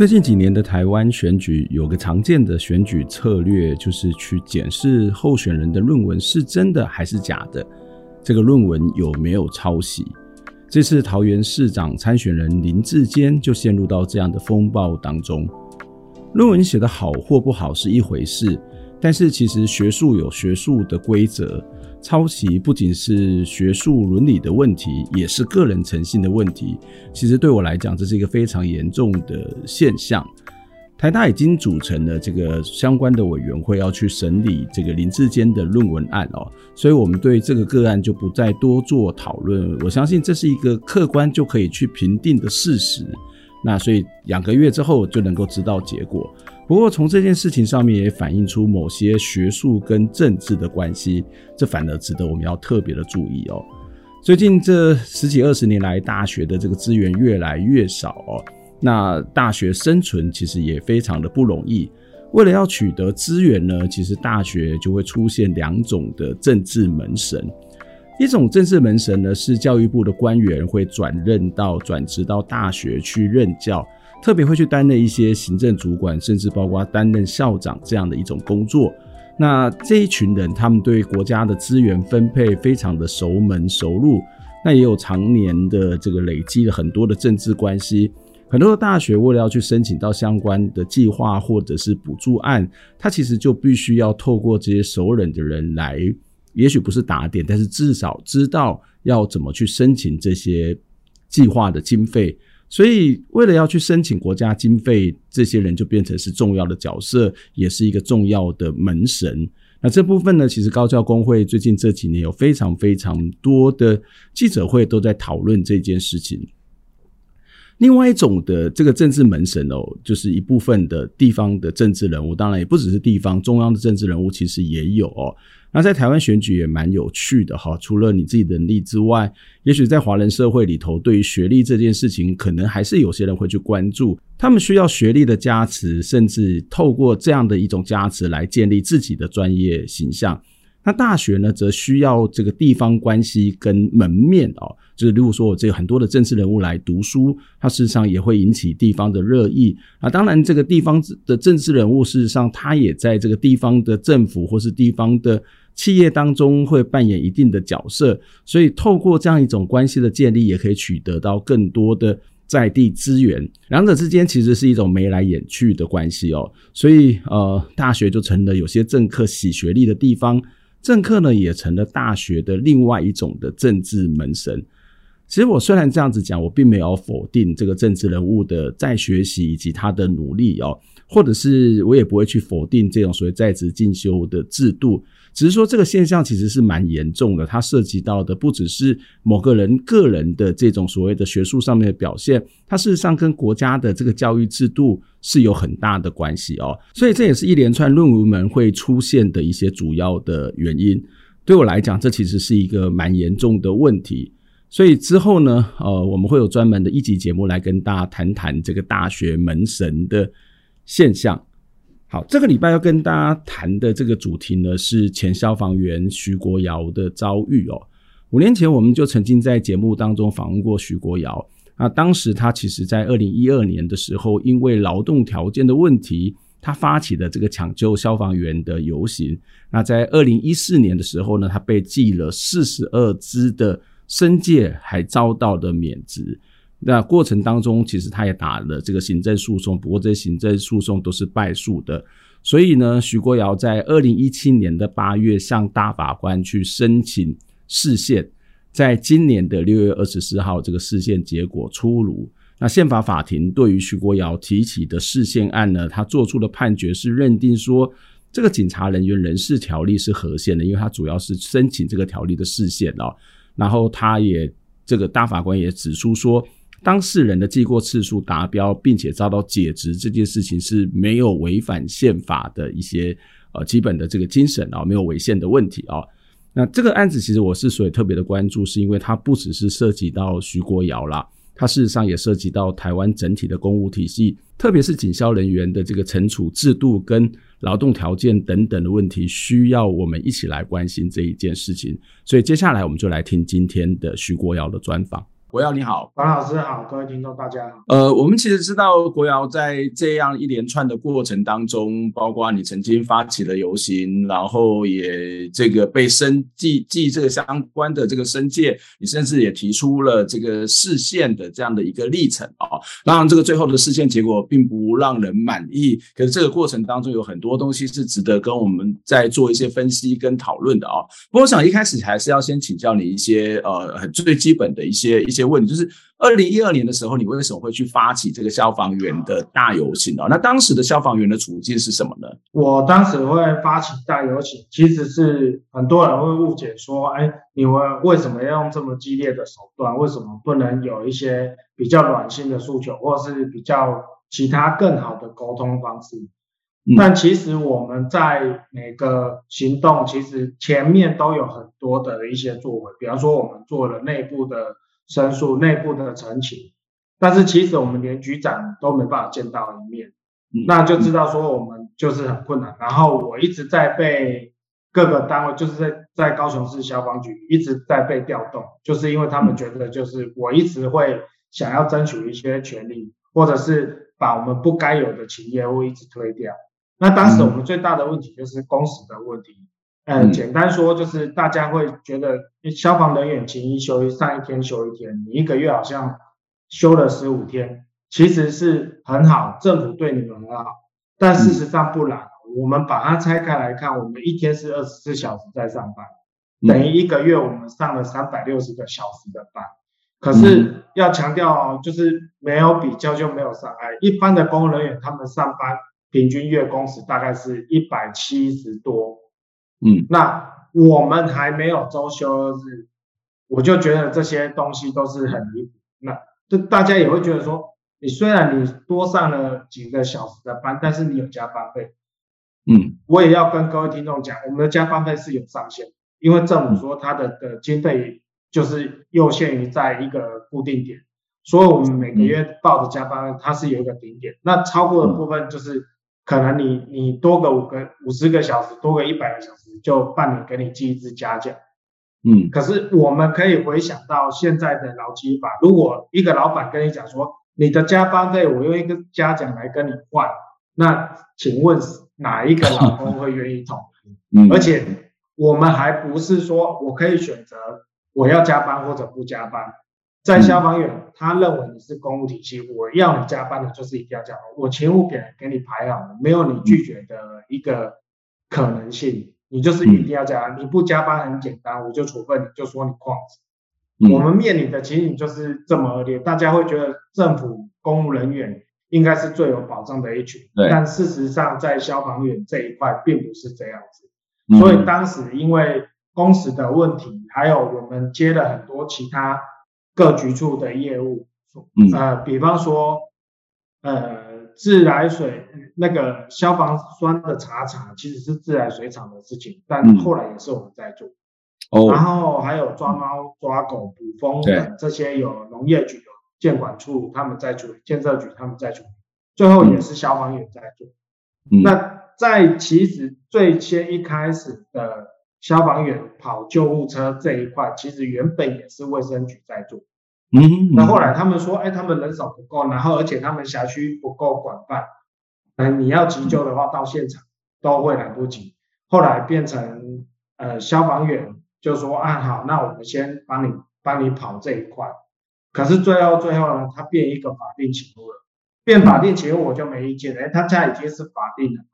最近几年的台湾选举有个常见的选举策略，就是去检视候选人的论文是真的还是假的，这个论文有没有抄袭。这次桃园市长参选人林志坚就陷入到这样的风暴当中。论文写得好或不好是一回事，但是其实学术有学术的规则。抄袭不仅是学术伦理的问题，也是个人诚信的问题。其实对我来讲，这是一个非常严重的现象。台大已经组成了这个相关的委员会，要去审理这个林志坚的论文案哦。所以，我们对这个个案就不再多做讨论。我相信这是一个客观就可以去评定的事实。那所以两个月之后就能够知道结果。不过从这件事情上面也反映出某些学术跟政治的关系，这反而值得我们要特别的注意哦。最近这十几二十年来，大学的这个资源越来越少哦，那大学生存其实也非常的不容易。为了要取得资源呢，其实大学就会出现两种的政治门神。一种政治门神呢，是教育部的官员会转任到转职到大学去任教，特别会去担任一些行政主管，甚至包括担任校长这样的一种工作。那这一群人，他们对国家的资源分配非常的熟门熟路，那也有常年的这个累积了很多的政治关系。很多的大学为了要去申请到相关的计划或者是补助案，他其实就必须要透过这些熟人的人来。也许不是打点，但是至少知道要怎么去申请这些计划的经费。所以，为了要去申请国家经费，这些人就变成是重要的角色，也是一个重要的门神。那这部分呢，其实高教工会最近这几年有非常非常多的记者会都在讨论这件事情。另外一种的这个政治门神哦，就是一部分的地方的政治人物，当然也不只是地方，中央的政治人物其实也有哦。那在台湾选举也蛮有趣的哈，除了你自己能力之外，也许在华人社会里头，对于学历这件事情，可能还是有些人会去关注。他们需要学历的加持，甚至透过这样的一种加持来建立自己的专业形象。那大学呢，则需要这个地方关系跟门面哦，就是如果说我这个很多的政治人物来读书，他事实上也会引起地方的热议啊。当然，这个地方的政治人物事实上他也在这个地方的政府或是地方的。企业当中会扮演一定的角色，所以透过这样一种关系的建立，也可以取得到更多的在地资源。两者之间其实是一种眉来眼去的关系哦，所以呃，大学就成了有些政客洗学历的地方，政客呢也成了大学的另外一种的政治门神。其实我虽然这样子讲，我并没有否定这个政治人物的在学习以及他的努力哦，或者是我也不会去否定这种所谓在职进修的制度。只是说这个现象其实是蛮严重的，它涉及到的不只是某个人个人的这种所谓的学术上面的表现，它事实上跟国家的这个教育制度是有很大的关系哦。所以这也是一连串论文门会出现的一些主要的原因。对我来讲，这其实是一个蛮严重的问题。所以之后呢，呃，我们会有专门的一集节目来跟大家谈谈这个大学门神的现象。好，这个礼拜要跟大家谈的这个主题呢，是前消防员徐国尧的遭遇哦。五年前，我们就曾经在节目当中访问过徐国尧。那当时他其实在二零一二年的时候，因为劳动条件的问题，他发起了这个抢救消防员的游行。那在二零一四年的时候呢，他被记了四十二支的申诫，还遭到了免职。那过程当中，其实他也打了这个行政诉讼，不过这行政诉讼都是败诉的。所以呢，徐国尧在二零一七年的八月向大法官去申请释宪，在今年的六月二十四号，这个释宪结果出炉。那宪法法庭对于徐国尧提起的释宪案呢，他做出的判决是认定说，这个警察人员人事条例是合宪的，因为他主要是申请这个条例的释宪哦。然后他也这个大法官也指出说，当事人的记过次数达标，并且遭到解职这件事情是没有违反宪法的一些呃基本的这个精神啊、没有违宪的问题啊、那这个案子其实我是所以特别的关注，是因为它不只是涉及到徐国尧啦，它事实上也涉及到台湾整体的公务体系，特别是警消人员的这个惩处制度跟劳动条件等等的问题，需要我们一起来关心这一件事情。所以接下来我们就来听今天的徐国尧的专访。国尧你好，王老师好，各位听众大家好。呃，我们其实知道国尧在这样一连串的过程当中，包括你曾经发起了游行，然后也这个被申记记这个相关的这个申诫，你甚至也提出了这个释宪的这样的一个历程啊。当然，这个最后的释宪结果并不让人满意，可是这个过程当中有很多东西是值得跟我们在做一些分析跟讨论的啊。不过，我想一开始还是要先请教你一些呃很最最基本的一些一些。问题就是二零一二年的时候，你为什么会去发起这个消防员的大游行呢？那当时的消防员的处境是什么呢？我当时会发起大游行，其实是很多人会误解说，哎，你们为什么要用这么激烈的手段？为什么不能有一些比较软性的诉求，或是比较其他更好的沟通方式？嗯、但其实我们在每个行动，其实前面都有很多的一些作为，比方说我们做了内部的。申诉内部的陈情，但是其实我们连局长都没办法见到一面，那就知道说我们就是很困难。然后我一直在被各个单位，就是在在高雄市消防局一直在被调动，就是因为他们觉得就是我一直会想要争取一些权利，或者是把我们不该有的企业务一直推掉。那当时我们最大的问题就是工时的问题。嗯，简单说就是大家会觉得消防人员勤一休一，上一天休一天，你一个月好像休了十五天，其实是很好，政府对你们很好，但事实上不然。我们把它拆开来看，我们一天是二十四小时在上班，等于一个月我们上了三百六十个小时的班。可是要强调哦，就是没有比较就没有伤害。一般的公务人员他们上班平均月工时大概是一百七十多。嗯，那我们还没有周休日，我就觉得这些东西都是很离谱。那就大家也会觉得说，你虽然你多上了几个小时的班，但是你有加班费。嗯，我也要跟各位听众讲，我们的加班费是有上限，因为政府说它的的经费就是又限于在一个固定点，所以我们每个月报的加班费它是有一个顶点，那超过的部分就是。可能你你多个五个五十个小时，多个一百个小时，就半年给你记一次嘉奖。嗯，可是我们可以回想到现在的劳基法，如果一个老板跟你讲说，你的加班费我用一个嘉奖来跟你换，那请问哪一个老公会愿意同意？嗯，而且我们还不是说我可以选择我要加班或者不加班。在消防员，嗯、他认为你是公务体系，我要你加班的，就是一定要加班。我勤务表给你排好了，没有你拒绝的一个可能性，你就是一定要加班。你不加班很简单，我就处分你，就说你旷职。嗯、我们面临的情形就是这么恶劣，大家会觉得政府公务人员应该是最有保障的一群，但事实上在消防员这一块并不是这样子。嗯、所以当时因为工时的问题，还有我们接了很多其他。各局处的业务，呃，比方说，呃，自来水那个消防栓的查厂，其实是自来水厂的事情，但后来也是我们在做。哦。然后还有抓猫、抓狗、捕蜂等这些，有农业局、有建管处他们在处理，建设局他们在处理，最后也是消防员在做。嗯。那在其实最先一开始的消防员跑救护车这一块，其实原本也是卫生局在做。嗯，那后来他们说，哎，他们人手不够，然后而且他们辖区不够广泛，嗯，你要急救的话，到现场都会来不及。后来变成呃消防员就说，啊好，那我们先帮你帮你跑这一块。可是最后最后呢，他变一个法定勤务了，变法定勤务我就没意见，哎，他家已经是法定了，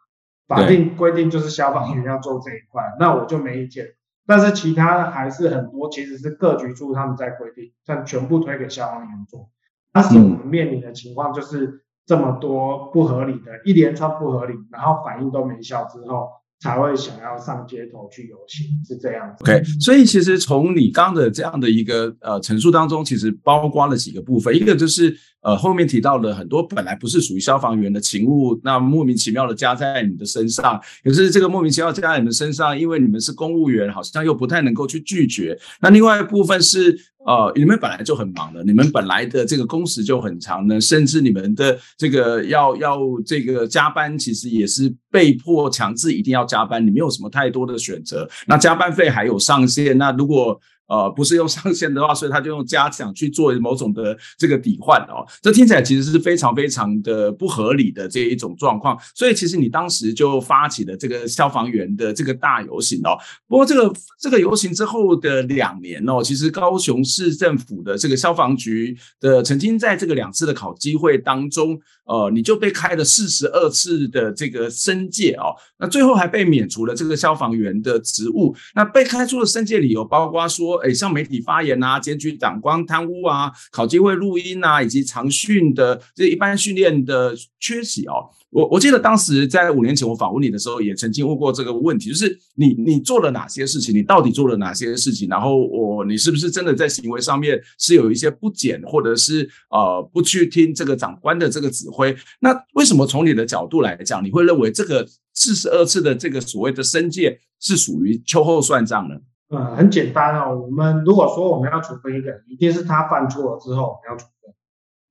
法定规定就是消防员要做这一块，那我就没意见。但是其他的还是很多，其实是各局处他们在规定，但全部推给消防员做。当时我们面临的情况就是这么多不合理的，一连串不合理，然后反应都没效之后，才会想要上街头去游行，是这样子。OK，所以其实从你刚的这样的一个呃陈述当中，其实包括了几个部分，一个就是呃后面提到了很多本来不是属于消防员的勤务，那莫名其妙的加在你的身上，可是这个莫名其妙加在你们身上，因为你们是公务员，好像又不太能够去拒绝。那另外一部分是。呃，你们本来就很忙的，你们本来的这个工时就很长呢，甚至你们的这个要要这个加班，其实也是被迫强制一定要加班，你没有什么太多的选择。那加班费还有上限，那如果呃，不是用上限的话，所以他就用加奖去做某种的这个抵换哦。这听起来其实是非常非常的不合理的这一种状况。所以其实你当时就发起了这个消防员的这个大游行哦。不过这个这个游行之后的两年哦，其实高雄市政府的这个消防局的曾经在这个两次的考机会当中，呃，你就被开了四十二次的这个申诫哦。那最后还被免除了这个消防员的职务。那被开出的申诫理由包括说。诶，向媒体发言啊，检举长官贪污啊，考机会录音啊，以及长训的这一般训练的缺席哦。我我记得当时在五年前我访问你的时候，也曾经问过这个问题，就是你你做了哪些事情？你到底做了哪些事情？然后我你是不是真的在行为上面是有一些不检，或者是呃不去听这个长官的这个指挥？那为什么从你的角度来讲，你会认为这个四十二次的这个所谓的申诫是属于秋后算账呢？呃，很简单哦。我们如果说我们要处分一个人，一定是他犯错了之后我们要处分。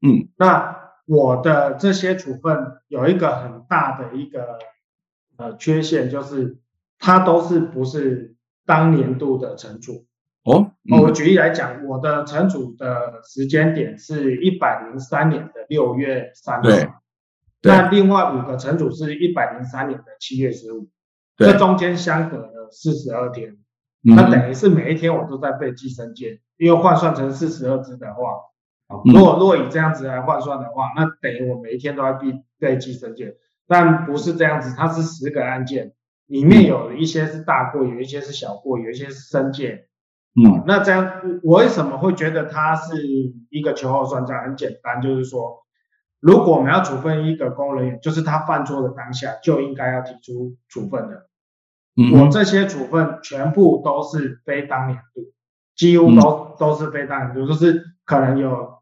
嗯，那我的这些处分有一个很大的一个呃缺陷，就是它都是不是当年度的惩处。哦，嗯、我举例来讲，我的惩处的时间点是一百零三年的六月三日。那另外五个惩处是一百零三年的七月十五，这中间相隔了四十二天。那等于是每一天我都在被记申诫，因为换算成四十二支的话，如果如果以这样子来换算的话，那等于我每一天都在被被记申诫，但不是这样子，它是十个案件，里面有一些是大过，有一些是小过，有一些是申诫。嗯，那这样我为什么会觉得它是一个秋后算账？很简单，就是说，如果我们要处分一个公务人员，就是他犯错的当下就应该要提出处分的。我这些处分全部都是非当年度，几乎都都是非当年度，就是可能有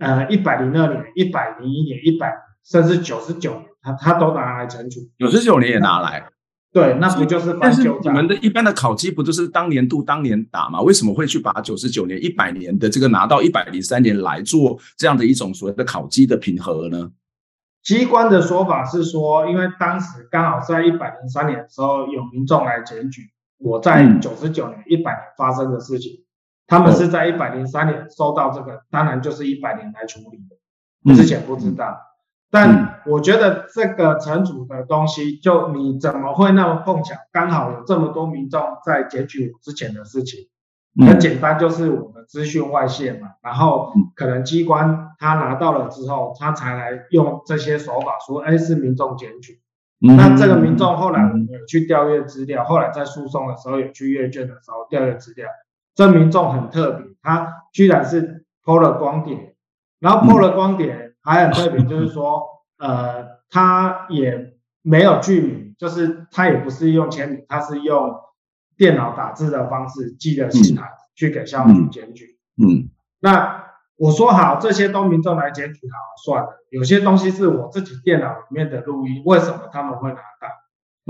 呃一百零二年、一百零一年、一百甚至九十九年，他他都拿来惩处。九十九年也拿来？对，那不就是翻旧账？但是你们的一般的考绩不就是当年度当年打吗？为什么会去把九十九年、一百年的这个拿到一百零三年来做这样的一种所谓的考绩的平和呢？机关的说法是说，因为当时刚好在一百零三年的时候，有民众来检举我在九十九年、一百年发生的事情，他们是在一百零三年收到这个，当然就是一百年来处理的，之前不知道。但我觉得这个惩处的东西，就你怎么会那么碰巧，刚好有这么多民众在检举我之前的事情？很简单，就是我们资讯外泄嘛，然后可能机关他拿到了之后，他才来用这些手法说，哎，是民众检举。那这个民众后来我们有去调阅资料，后来在诉讼的时候有去阅卷的时候调阅资料，这民众很特别，他居然是 PO 了光点，然后 PO 了光点还很特别，就是说，呃，他也没有具名，就是他也不是用签名，他是用。电脑打字的方式寄了信函去给消防局检举。嗯，那我说好，这些都民众来检举好算了。有些东西是我自己电脑里面的录音，为什么他们会拿到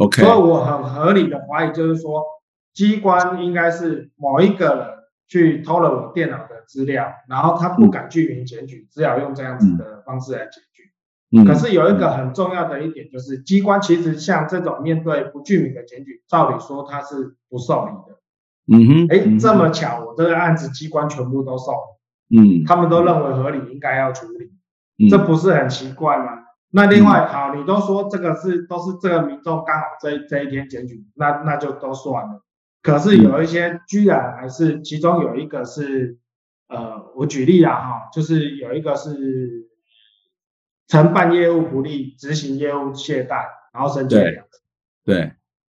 ？OK。所以我很合理的怀疑，就是说机关应该是某一个人去偷了我电脑的资料，然后他不敢具名检举，只好用这样子的方式来检举。可是有一个很重要的一点，就是机关其实像这种面对不具名的检举，照理说他是不受理的。嗯哼，哎，这么巧，我这个案子机关全部都受理。嗯，他们都认为合理，应该要处理。这不是很奇怪吗？那另外，好，你都说这个是都是这个民众刚好这这一天检举，那那就都算了。可是有一些居然还是，其中有一个是，呃，我举例啊哈，就是有一个是。承办业务不力，执行业务懈怠，然后申请两次。对，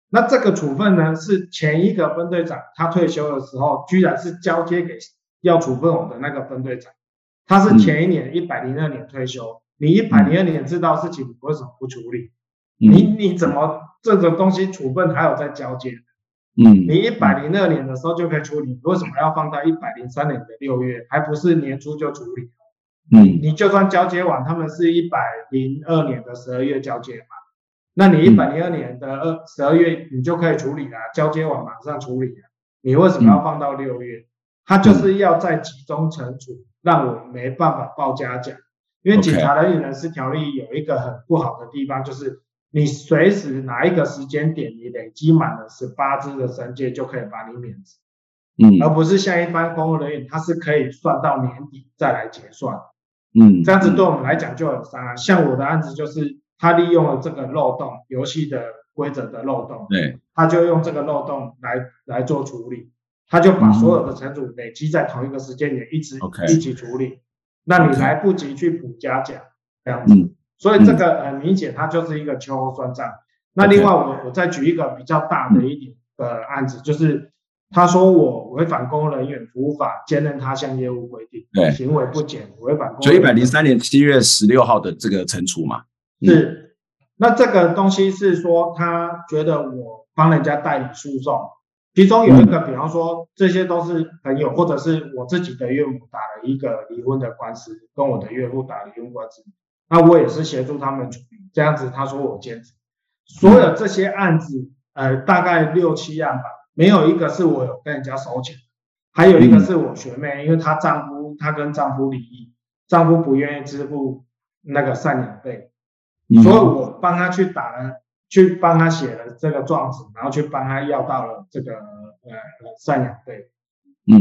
那这个处分呢，是前一个分队长他退休的时候，居然是交接给要处分我的那个分队长。他是前一年一百零二年退休，你一百零二年知道事情，你为什么不处理？你你怎么这个东西处分还有在交接？嗯，你一百零二年的时候就可以处理，为什么要放到一百零三年的六月，还不是年初就处理？嗯，你就算交接完，他们是一百零二年的十二月交接嘛，那你一百零二年的二十二月你就可以处理了，交接完马上处理了，你为什么要放到六月？他就是要在集中惩处，让我没办法报嘉奖，因为警察人与人事条例有一个很不好的地方，就是。你随时哪一个时间点，你累积满了十八支的神界，就可以把你免职，嗯，而不是像一般公务人员，他是可以算到年底再来结算，嗯，这样子对我们来讲就很伤害。像我的案子就是，他利用了这个漏洞，游戏的规则的漏洞，对，他就用这个漏洞来来做处理，他就把所有的惩处累积在同一个时间点，一直一起处理，那你来不及去补加奖，这样子。嗯所以这个很明显，它就是一个秋后算账。那另外，我我再举一个比较大的一点的案子，就是他说我违反公务人员服务法，兼任他项业务规定，对，行为不检，违反公。就一百零三年七月十六号的这个惩处嘛。是。那这个东西是说，他觉得我帮人家代理诉讼，其中有一个，比方说这些都是朋友，或者是我自己的岳母打了一个离婚的官司，跟我的岳父打离婚官司。那我也是协助他们处理，这样子他说我兼职，所有这些案子，呃，大概六七案吧，没有一个是我有跟人家收钱，还有一个是我学妹，因为她丈夫她跟丈夫离异，丈夫不愿意支付那个赡养费，所以我帮她去打了，去帮她写了这个状子，然后去帮她要到了这个呃赡养费，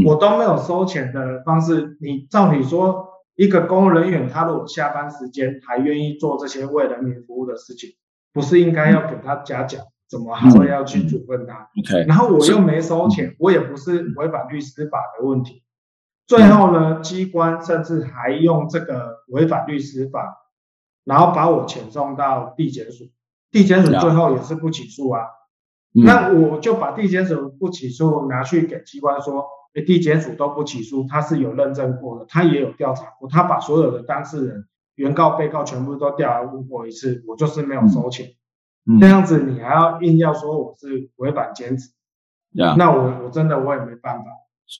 我都没有收钱的方式，你照理说。一个公务人员，他如果下班时间还愿意做这些为人民服务的事情，不是应该要给他嘉奖？怎么还会要去处分他？OK，然后我又没收钱，我也不是违反律师法的问题。最后呢，机关甚至还用这个违反律师法，然后把我遣送到地检署，地检署最后也是不起诉啊。那我就把地检署不起诉拿去给机关说。地检署都不起诉，他是有认证过的，他也有调查过，他把所有的当事人、原告、被告全部都调来问过一次，我就是没有收钱。嗯，这样子你还要硬要说我是违反兼职，嗯，那我我真的我也没办法。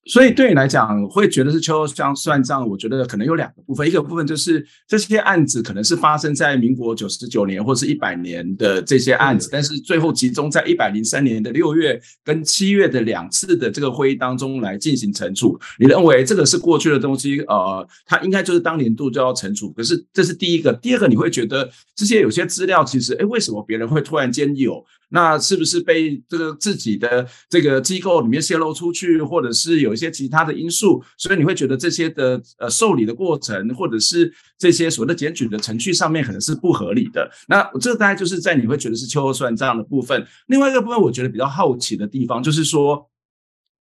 所以对你来讲，会觉得是秋后算账？我觉得可能有两个部分，一个部分就是这些案子可能是发生在民国九十九年或是一百年的这些案子，但是最后集中在一百零三年的六月跟七月的两次的这个会议当中来进行惩处。你认为这个是过去的东西？呃，它应该就是当年度就要惩处。可是这是第一个，第二个你会觉得这些有些资料其实，哎，为什么别人会突然间有？那是不是被这个自己的这个机构里面泄露出去，或者是有一些其他的因素，所以你会觉得这些的呃受理的过程，或者是这些所谓的检举的程序上面可能是不合理的。那这大概就是在你会觉得是秋后算账的部分。另外一个部分，我觉得比较好奇的地方就是说。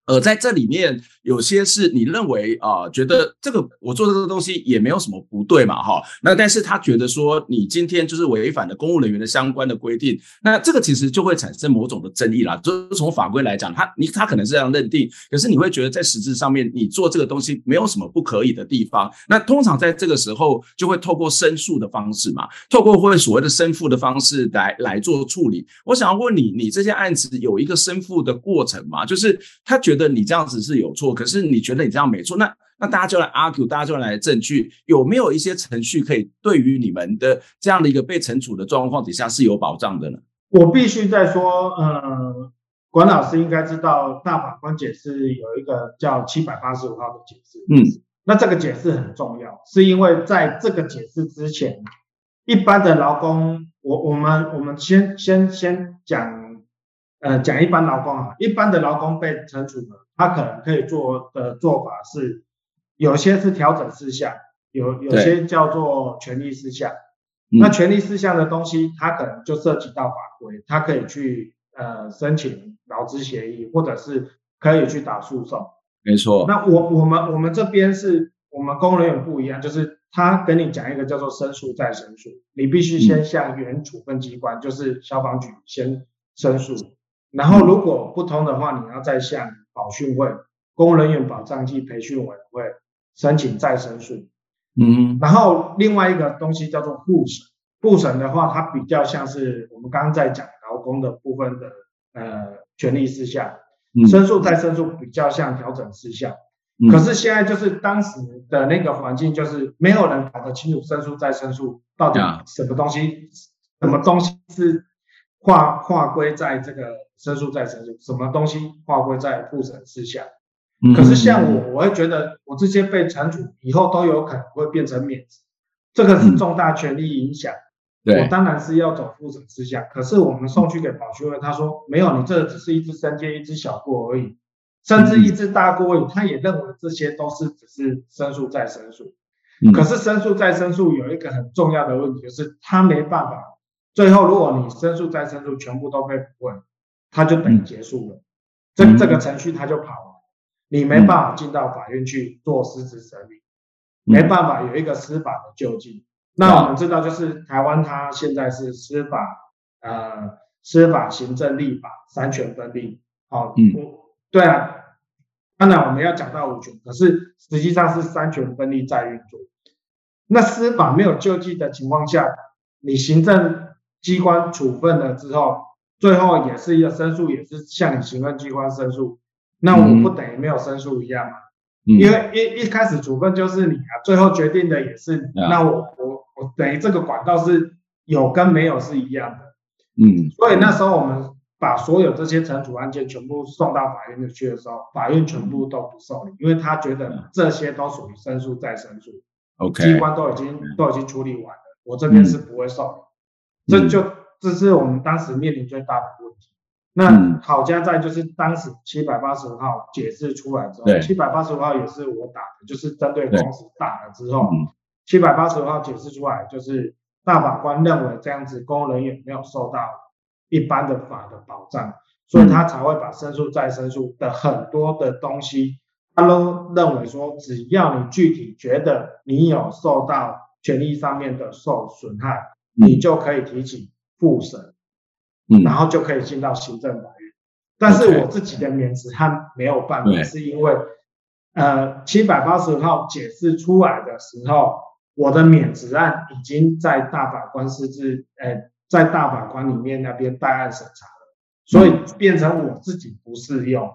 呃，在这里面有些是你认为啊、觉得这个我做这个东西也没有什么不对嘛，哈。那但是他觉得说你今天就是违反了公务人员的相关的规定，那这个其实就会产生某种的争议啦。就是从法规来讲，他你他可能是这样认定，可是你会觉得在实质上面你做这个东西没有什么不可以的地方。那通常在这个时候就会透过申诉的方式嘛，透过会所谓的申复的方式来来做处理。我想要问你，你这些案子有一个申复的过程吗？就是他觉得。觉得你这样子是有错，可是你觉得你这样没错，那那大家就来 argue，大家就来证据，有没有一些程序可以对于你们的这样的一个被惩处的状况底下是有保障的呢？我必须再说，呃，管老师应该知道，大法官解释有一个叫七百八十五号的解释，嗯，那这个解释很重要，是因为在这个解释之前，一般的劳工，我我们我们先先先讲。呃，讲一般劳工啊，一般的劳工被惩处的，他可能可以做的做法是，有些是调整事项，有有些叫做权利事项。那权利事项的东西，它可能就涉及到法规，他可以去呃申请劳资协议，或者是可以去打诉讼。没错。那我我们我们这边是我们公务人员不一样，就是他跟你讲一个叫做申诉再申诉，你必须先向原处分机关，嗯、就是消防局先申诉。然后如果不通的话，你要再向保训会、公务人员保障暨培训委员会申请再申诉。嗯，然后另外一个东西叫做复审，复审的话，它比较像是我们刚刚在讲劳工的部分的呃权利事项，申诉再申诉比较像调整事项。嗯、可是现在就是当时的那个环境，就是没有人搞得清楚申诉再申诉到底什么东西，嗯、什么东西是划划归在这个申诉再申诉，什么东西划归在复审事项。嗯、可是像我，我会觉得我这些被惩处以后都有可能会变成免职，这个是重大权利影响。嗯我当然是要走复审事项，可是我们送去给保全会，他说没有，你这只是一只生煎，一只小过而已，甚至一只大过，他也认为这些都是只是申诉再申诉。可是申诉再申诉有一个很重要的问题，就是他没办法，最后如果你申诉再申诉全部都被驳回，他就等于结束了，这这个程序他就跑了，你没办法进到法院去做实质审理，没办法有一个司法的救济。那我们知道，就是台湾它现在是司法呃司法行政立法三权分立，好，嗯，对啊，当然我们要讲到五权，可是实际上是三权分立在运作。那司法没有救济的情况下，你行政机关处分了之后，最后也是一个申诉，也是向你行政机关申诉，那我不等于没有申诉一样吗？嗯，因为一一开始处分就是你啊，最后决定的也是你，那我我。我等于这个管道是有跟没有是一样的，嗯，所以那时候我们把所有这些惩处案件全部送到法院去的时候，法院全部都不受理，因为他觉得这些都属于申诉再申诉，OK，机关都已经都已经处理完了，我这边是不会受理，这就这是我们当时面临最大的问题。那好家在就是当时七百八十五号解释出来之后，七百八十五号也是我打的，就是针对公司打了之后。七百八十五号解释出来，就是大法官认为这样子公务人员没有受到一般的法的保障，所以他才会把申诉再申诉的很多的东西，他都认为说，只要你具体觉得你有受到权利上面的受损害，你就可以提起复审，嗯然后就可以进到行政法院。但是我自己的免职他没有办法，是因为呃七百八十号解释出来的时候。我的免职案已经在大法官司制，呃，在大法官里面那边办案审查了，所以变成我自己不适用。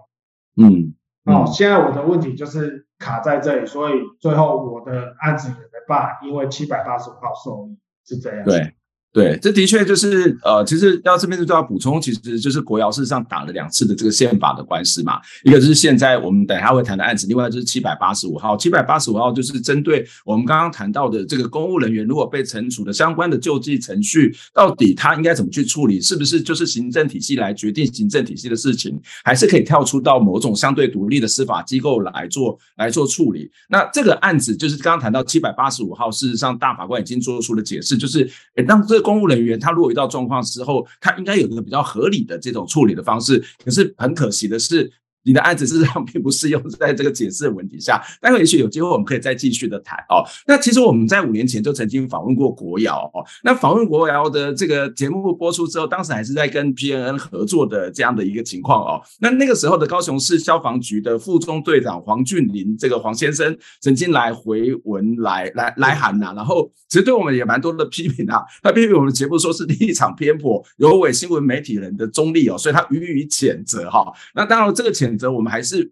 嗯，哦，现在我的问题就是卡在这里，所以最后我的案子也没办法，因为七百八十五号受理是这样。对。对，这的确就是呃，其实要这边就要补充，其实就是国窑事实上打了两次的这个宪法的官司嘛，一个就是现在我们等下会谈的案子，另外就是七百八十五号，七百八十五号就是针对我们刚刚谈到的这个公务人员如果被惩处的相关的救济程序，到底他应该怎么去处理？是不是就是行政体系来决定行政体系的事情，还是可以跳出到某种相对独立的司法机构来做来做处理？那这个案子就是刚刚谈到七百八十五号，事实上大法官已经做出了解释，就是诶当这。公务人员他如果遇到状况之后，他应该有一个比较合理的这种处理的方式。可是很可惜的是。你的案子事实上并不适用在这个解释的问题下，待会也许有机会我们可以再继续的谈哦。那其实我们在五年前就曾经访问过国窑哦。那访问国窑的这个节目播出之后，当时还是在跟 PNN 合作的这样的一个情况哦。那那个时候的高雄市消防局的副中队长黄俊麟这个黄先生曾经来回文来来来函呐、然后其实对我们也蛮多的批评啊。他批评我们节目说是立场偏颇，有违新闻媒体人的中立哦，所以他予以谴责哈。那当然这个谴。选择我们还是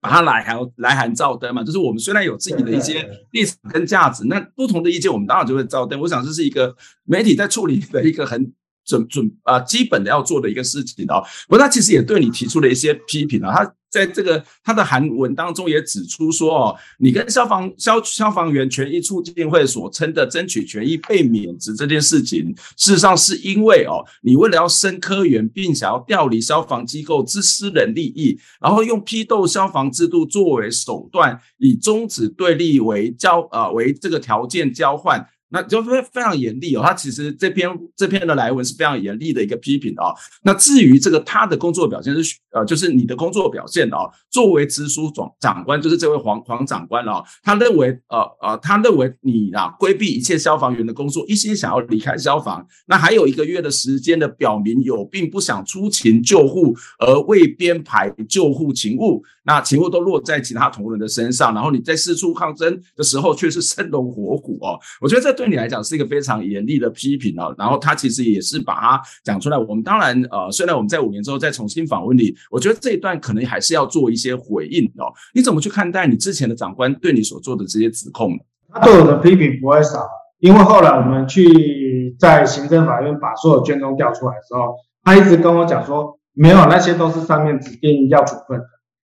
把它来函来函照灯嘛，就是我们虽然有自己的一些立场跟价值，那不同的意见我们当然就会照灯。我想这是一个媒体在处理的一个很准准啊基本的要做的一个事情哦。不过他其实也对你提出了一些批评啊，他。在这个他的韩文当中也指出说，哦，你跟消防消消防员权益促进会所称的争取权益被免职这件事情，事实上是因为哦，你为了要升科员，并想要调离消防机构之私人利益，然后用批斗消防制度作为手段，以终止对立为交呃为这个条件交换。那就非非常严厉哦，他其实这篇这篇的来文是非常严厉的一个批评哦。那至于这个他的工作表现是呃，就是你的工作表现哦，作为直属总长官，就是这位黄黄长官哦，他认为呃呃，他认为你啊规避一切消防员的工作，一心想要离开消防，那还有一个月的时间的表明有并不想出勤救护而未编排救护勤务。那勤务都落在其他同仁的身上，然后你在四处抗争的时候却是 生龙活虎哦。我觉得这对你来讲是一个非常严厉的批评哦。然后他其实也是把它讲出来。我们当然呃，虽然我们在五年之后再重新访问你，我觉得这一段可能还是要做一些回应哦。你怎么去看待你之前的长官对你所做的这些指控呢？他对我的批评不会少，因为后来我们去在行政法院把所有卷宗调出来的时候，他一直跟我讲说，没有，那些都是上面指定要处分的。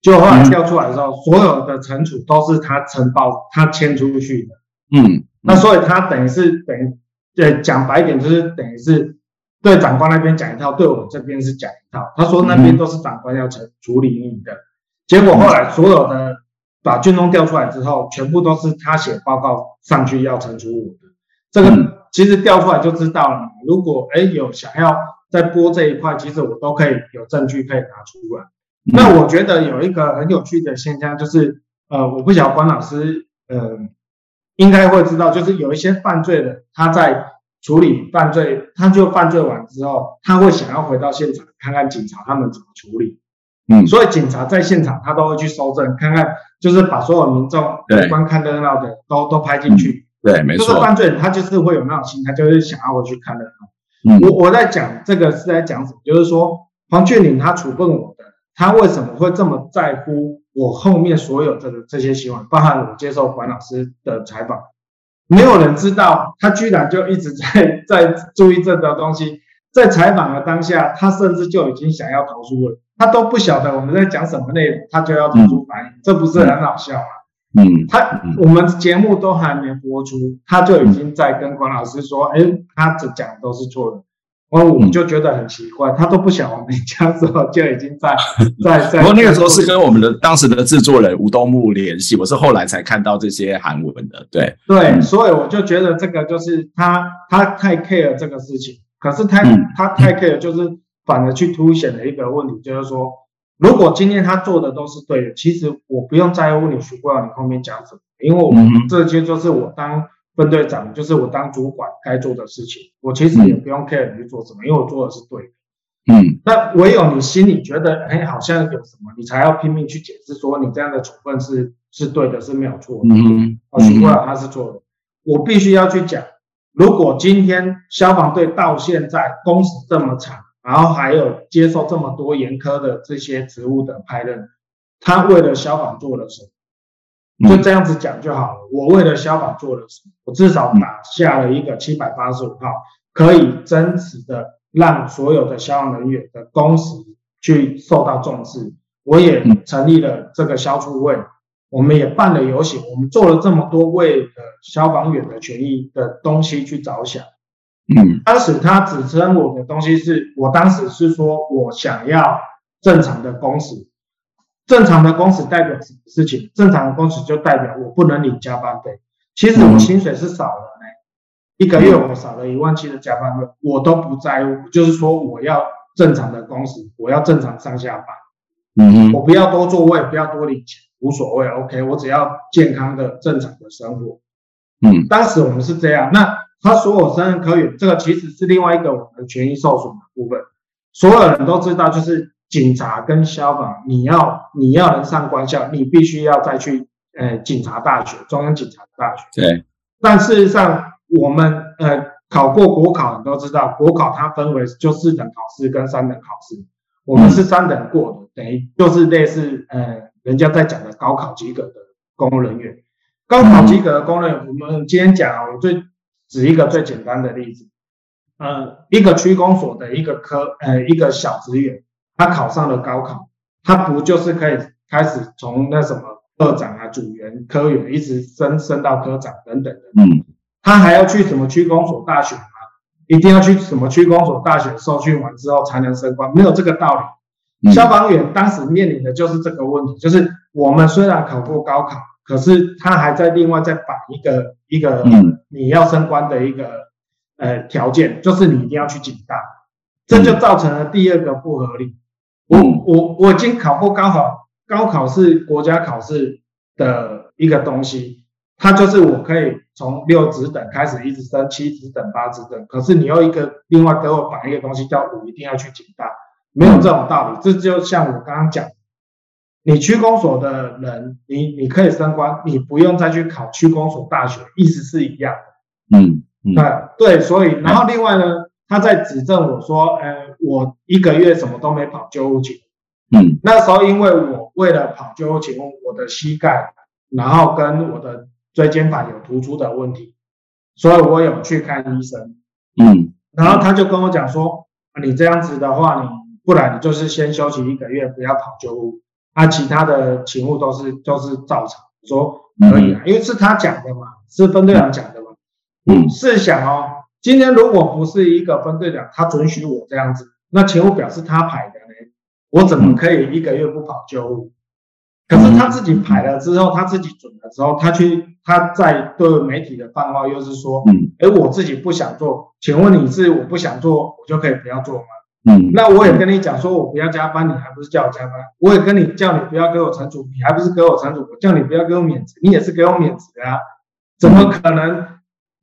就后来调出来的时候，嗯、所有的惩处都是他承包、他签出去的。嗯，嗯那所以他等于是等于，对，讲白一点就是等于是对长官那边讲一套，对我们这边是讲一套。他说那边都是长官要处处理你的，结果后来所有的把卷宗调出来之后，全部都是他写报告上去要惩处我的。这个其实调出来就知道了。如果哎有想要再播这一块，其实我都可以有证据可以拿出来。那我觉得有一个很有趣的现象，就是呃，我不晓得关老师呃应该会知道，就是有一些犯罪的他在处理犯罪，他就犯罪完之后，他会想要回到现场看看警察他们怎么处理。嗯，所以警察在现场他都会去搜证，看看就是把所有民众观看热闹的都都拍进去。对，没错。就是犯罪人他就是会有那种心态，就是想要回去看热闹。嗯，我我在讲这个是在讲什么？就是说黄俊麟他处分我的。他为什么会这么在乎我后面所有的这些新闻，包含我接受管老师的采访，没有人知道，他居然就一直在在注意这个东西。在采访的当下，他甚至就已经想要投诉了，他都不晓得我们在讲什么内容，他就要投诉反应，嗯、这不是很好笑吗？嗯，他我们节目都还没播出，他就已经在跟管老师说，哎，他这讲的都是错的。我我们就觉得很奇怪，他都不想我们讲什么，就已经在在 在。不过那个时候是跟我们的当时的制作人吴东木联系，我是后来才看到这些韩文的。对对，所以我就觉得这个就是他他太 care 这个事情，可是他他太 care 就是反而去凸显了一个问题，就是说，如果今天他做的都是对的，其实我不用在乎你许不了你后面讲什么，因为我们这些就是我当。分队长就是我当主管该做的事情，我其实也不用 care 你去做什么，因为我做的是对的。嗯，那唯有你心里觉得，哎，好像有什么，你才要拼命去解释说你这样的处分是是对的，是没有错的。嗯，我许不了他是错的，我必须要去讲。如果今天消防队到现在工时这么长，然后还有接受这么多严苛的这些职务的派任，他为了消防做了什么？就这样子讲就好了。我为了消防做了什么？我至少打下了一个七百八十五号，可以真实的让所有的消防人员的工时去受到重视。我也成立了这个消除会，我们也办了游行，我们做了这么多为了消防员的权益的东西去着想。嗯，当时他指称我的东西是我当时是说我想要正常的工时。正常的工时代表什么事情？正常的工时就代表我不能领加班费。其实我薪水是少了呢，一个月我少了一万七的加班费，我都不在乎。就是说我要正常的工时，我要正常上下班。嗯，我不要多做，我也不要多领钱，无所谓。OK，我只要健康的正常的生活。嗯，当时我们是这样。那他说我生日可以，这个其实是另外一个我们的权益受损的部分。所有人都知道，就是。警察跟消防，你要你要能上官校，你必须要再去呃警察大学，中央警察大学。对。但事实上，我们呃考过国考，你都知道，国考它分为就四等考试跟三等考试。我们是三等过的，嗯、等于就是类似呃人家在讲的高考及格的公务人员。高考及格的公务人员，我们今天讲啊，我最举一个最简单的例子，呃，一个区公所的一个科呃一个小职员。他考上了高考，他不就是可以开始从那什么科长啊、组员、科员一直升升到科长等等的？嗯，他还要去什么区公所大学吗？一定要去什么区公所大学受训完之后才能升官？没有这个道理。消防员当时面临的就是这个问题，就是我们虽然考过高考，可是他还在另外再绑一个一个你要升官的一个呃条件，就是你一定要去警大，这就造成了第二个不合理。我我我已经考过高考，高考是国家考试的一个东西，它就是我可以从六职等开始一直升七职等八职等，可是你又一个另外给我绑一个东西叫我一定要去警大，没有这种道理。这就像我刚刚讲，你区公所的人，你你可以升官，你不用再去考区公所大学，意思是一样的。嗯嗯，对，所以然后另外呢，他在指证我说，呃，我一个月什么都没跑救护勤。嗯，那时候因为我为了跑救护勤，我的膝盖，然后跟我的椎间盘有突出的问题，所以我有去看医生。嗯，然后他就跟我讲说，你这样子的话，你不然你就是先休息一个月，不要跑救护，啊，其他的勤务都是都是照常。说可以啊，因为是他讲的嘛，是分队长讲的嘛。嗯，试想哦，今天如果不是一个分队长，他准许我这样子，那勤务表是他排的呢，我怎么可以一个月不跑救护？可是他自己排了之后，他自己准了之后，他去他在对媒体的放话又是说，嗯，哎，我自己不想做，请问你是我不想做，我就可以不要做吗？嗯，那我也跟你讲说，我不要加班，你还不是叫我加班？我也跟你叫你不要给我惩处，你还不是给我惩处？我叫你不要给我免职，你也是给我免职啊？怎么可能？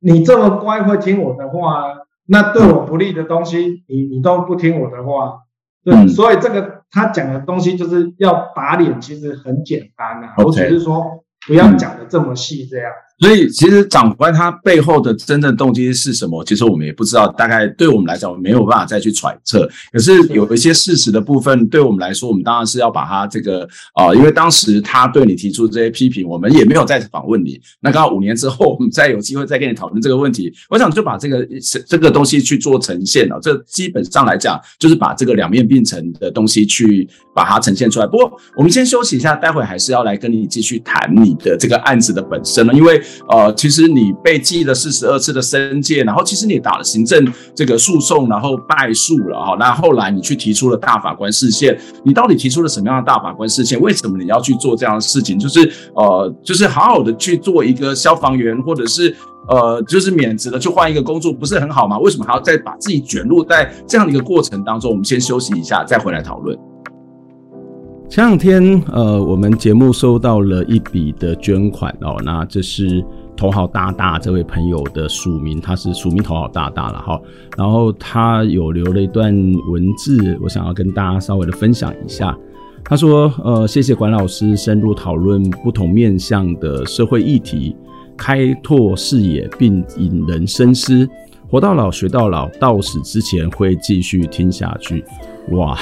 你这么乖会听我的话？那对我不利的东西，你你都不听我的话？对，嗯、所以这个他讲的东西就是要打脸，其实很简单啊。Okay, 我只是说不要讲的这么细，这样。所以，其实长官他背后的真正动机是什么？其实我们也不知道。大概对我们来讲，我们没有办法再去揣测。可是有一些事实的部分，对我们来说，我们当然是要把它这个啊、因为当时他对你提出这些批评，我们也没有再访问你。那刚好五年之后，我们再有机会再跟你讨论这个问题。我想就把这个这个东西去做呈现了。这基本上来讲，就是把这个两面并存的东西去把它呈现出来。不过，我们先休息一下，待会还是要来跟你继续谈你的这个案子的本身了，因为。呃，其实你被记了四十二次的申诫，然后其实你打了行政这个诉讼，然后败诉了哈。那后来你去提出了大法官释宪，你到底提出了什么样的大法官释宪？为什么你要去做这样的事情？就是呃，就是好好的去做一个消防员，或者是呃，就是免职的去换一个工作，不是很好吗？为什么还要再把自己卷入在这样的一个过程当中？我们先休息一下，再回来讨论。前两天，呃，我们节目收到了一笔的捐款哦，那这是头号大大这位朋友的署名，他是署名头号大大了哈，然后他有留了一段文字，我想要跟大家稍微的分享一下。他说，呃，谢谢管老师深入讨论不同面向的社会议题，开拓视野并引人深思。活到老学到老，到死之前会继续听下去。哇！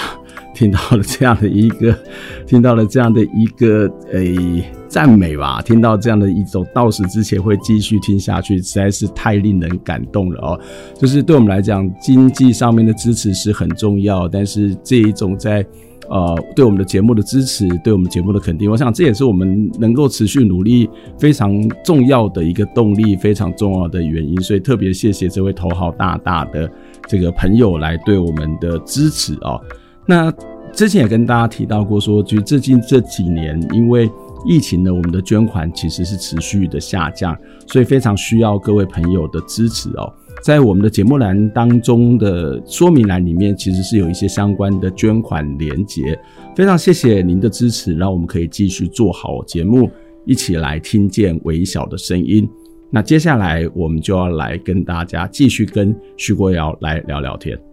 听到了这样的一个，听到了这样的一个诶赞美吧，听到这样的一种到死之前会继续听下去，实在是太令人感动了哦。就是对我们来讲，经济上面的支持是很重要，但是这一种在呃对我们的节目的支持，对我们节目的肯定，我想这也是我们能够持续努力非常重要的一个动力，非常重要的原因。所以特别谢谢这位头号大大的这个朋友来对我们的支持哦。那之前也跟大家提到过，说就最近这几年，因为疫情呢，我们的捐款其实是持续的下降，所以非常需要各位朋友的支持哦。在我们的节目栏当中的说明栏里面，其实是有一些相关的捐款连结。非常谢谢您的支持，让我们可以继续做好节目，一起来听见微小的声音。那接下来我们就要来跟大家继续跟徐国尧来聊聊天。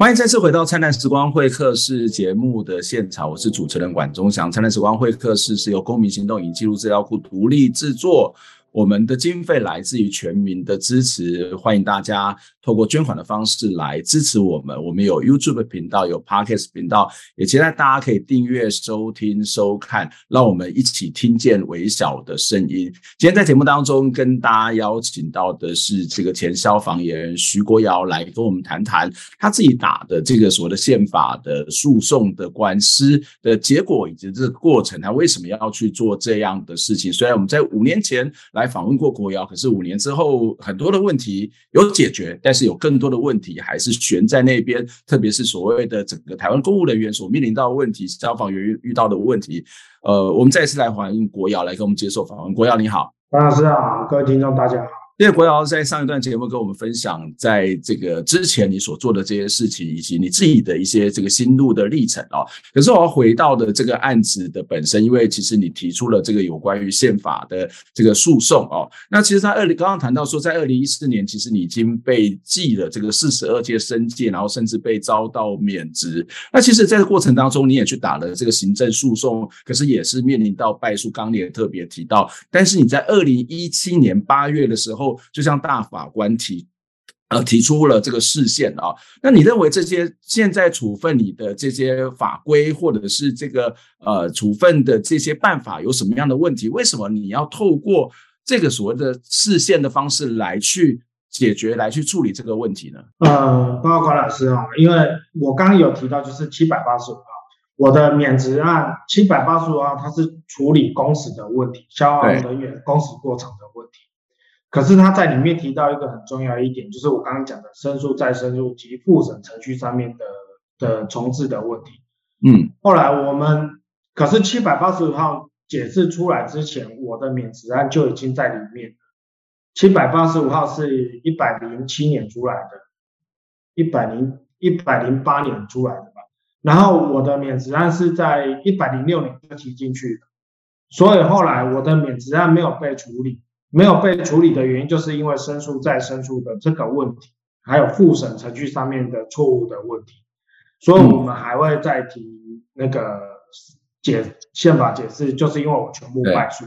欢迎再次回到《灿烂时光会客室》节目的现场，我是主持人管中祥。《灿烂时光会客室》是由公民行动影纪录资料库独立制作。我们的经费来自于全民的支持，欢迎大家透过捐款的方式来支持我们。我们有 YouTube 频道，有 Podcast 频道，也期待大家可以订阅、收听、收看，让我们一起听见微小的声音。今天在节目当中跟大家邀请到的是这个前消防员徐国尧来跟我们谈谈他自己打的这个所谓的宪法的诉讼的官司的结果以及这个过程，他为什么要去做这样的事情？虽然我们在五年前。来访问过国尧，可是五年之后，很多的问题有解决，但但是有更多的问题还是悬在那边。特别是所谓的整个台湾公务人员所面临到的问题，消防员遇到的问题。呃，我们再次来欢迎国耀来跟我们接受访问。国耀你好，王老师啊，各位听众大家好。谢谢国尧在上一段节目跟我们分享，在这个之前你所做的这些事情，以及你自己的一些这个心路的历程哦。可是我要回到的这个案子的本身，因为其实你提出了这个有关于宪法的这个诉讼哦。那其实在二零刚刚谈到说，在二零一四年，其实你已经被记了这个四十二届申诫，然后甚至被遭到免职。那其实在这过程当中，你也去打了这个行政诉讼，可是也是面临到败诉。刚你也特别提到，但是你在二零一七年八月的时候。就像大法官提呃提出了这个视线啊，那你认为这些现在处分你的这些法规或者是这个呃处分的这些办法有什么样的问题？为什么你要透过这个所谓的视线的方式来去解决、来去处理这个问题呢？呃，报告管老师啊，因为我刚刚有提到就是七百八十五号，我的免职案七百八十五号，它是处理工时的问题，消防人员工时过长的问题。可是他在里面提到一个很重要的一点，就是我刚刚讲的申诉再申诉及复审程序上面的的重置的问题。嗯，后来我们可是七百八十五号解释出来之前，我的免职案就已经在里面。七百八十五号是一百零七年出来的，一百零一百零八年出来的吧。然后我的免职案是在一百零六年就提进去的，所以后来我的免职案没有被处理。没有被处理的原因，就是因为申诉再申诉的这个问题，还有复审程序上面的错误的问题，所以我们还会再提那个解宪法解释，就是因为我全部败诉。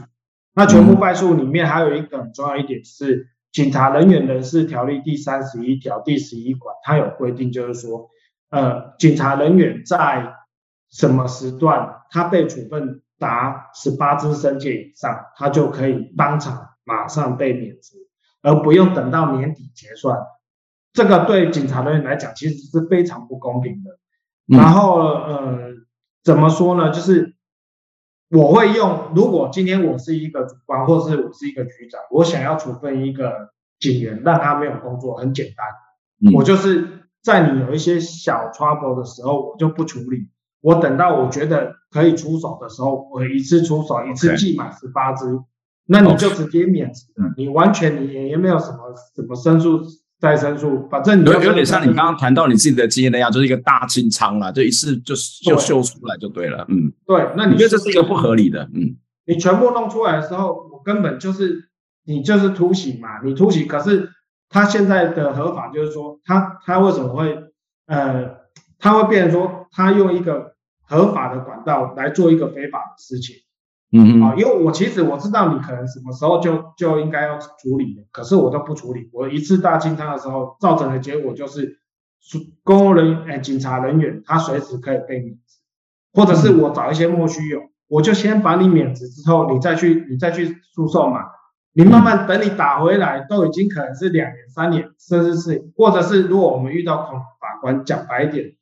那全部败诉里面还有一个很重要一点是《警察人员人事条例》第三十一条第十一款，它有规定，就是说，呃，警察人员在什么时段他被处分达十八支申诫以上，他就可以当场。马上被免职，而不用等到年底结算，这个对警察人员来讲其实是非常不公平的。然后呃，怎么说呢？就是我会用，如果今天我是一个主管，或是我是一个局长，我想要处分一个警员，让他没有工作，很简单，我就是在你有一些小 trouble 的时候，我就不处理，我等到我觉得可以出手的时候，我一次出手，一次记满十八支。那你就直接免职了，你完全你也没有什么什么申诉再申诉，反正你有有点像你刚刚谈到你自己的经验那样，就是一个大清仓了，就一次就就秀出来就对了，嗯，对，那你觉得这是一个不合理的，嗯，你全部弄出来的时候，我根本就是你就是突袭嘛，你突袭，可是他现在的合法就是说，他他为什么会呃，他会变成说他用一个合法的管道来做一个非法的事情。嗯啊，因为我其实我知道你可能什么时候就就应该要处理的，可是我都不处理。我一次大清仓的时候，造成的结果就是，公务人员、哎，警察人员他随时可以被免职，或者是我找一些莫须有，我就先把你免职之后，你再去你再去诉讼嘛，你慢慢等你打回来，都已经可能是两年、三年，甚至是，或者是如果我们遇到恐法官，讲白一点。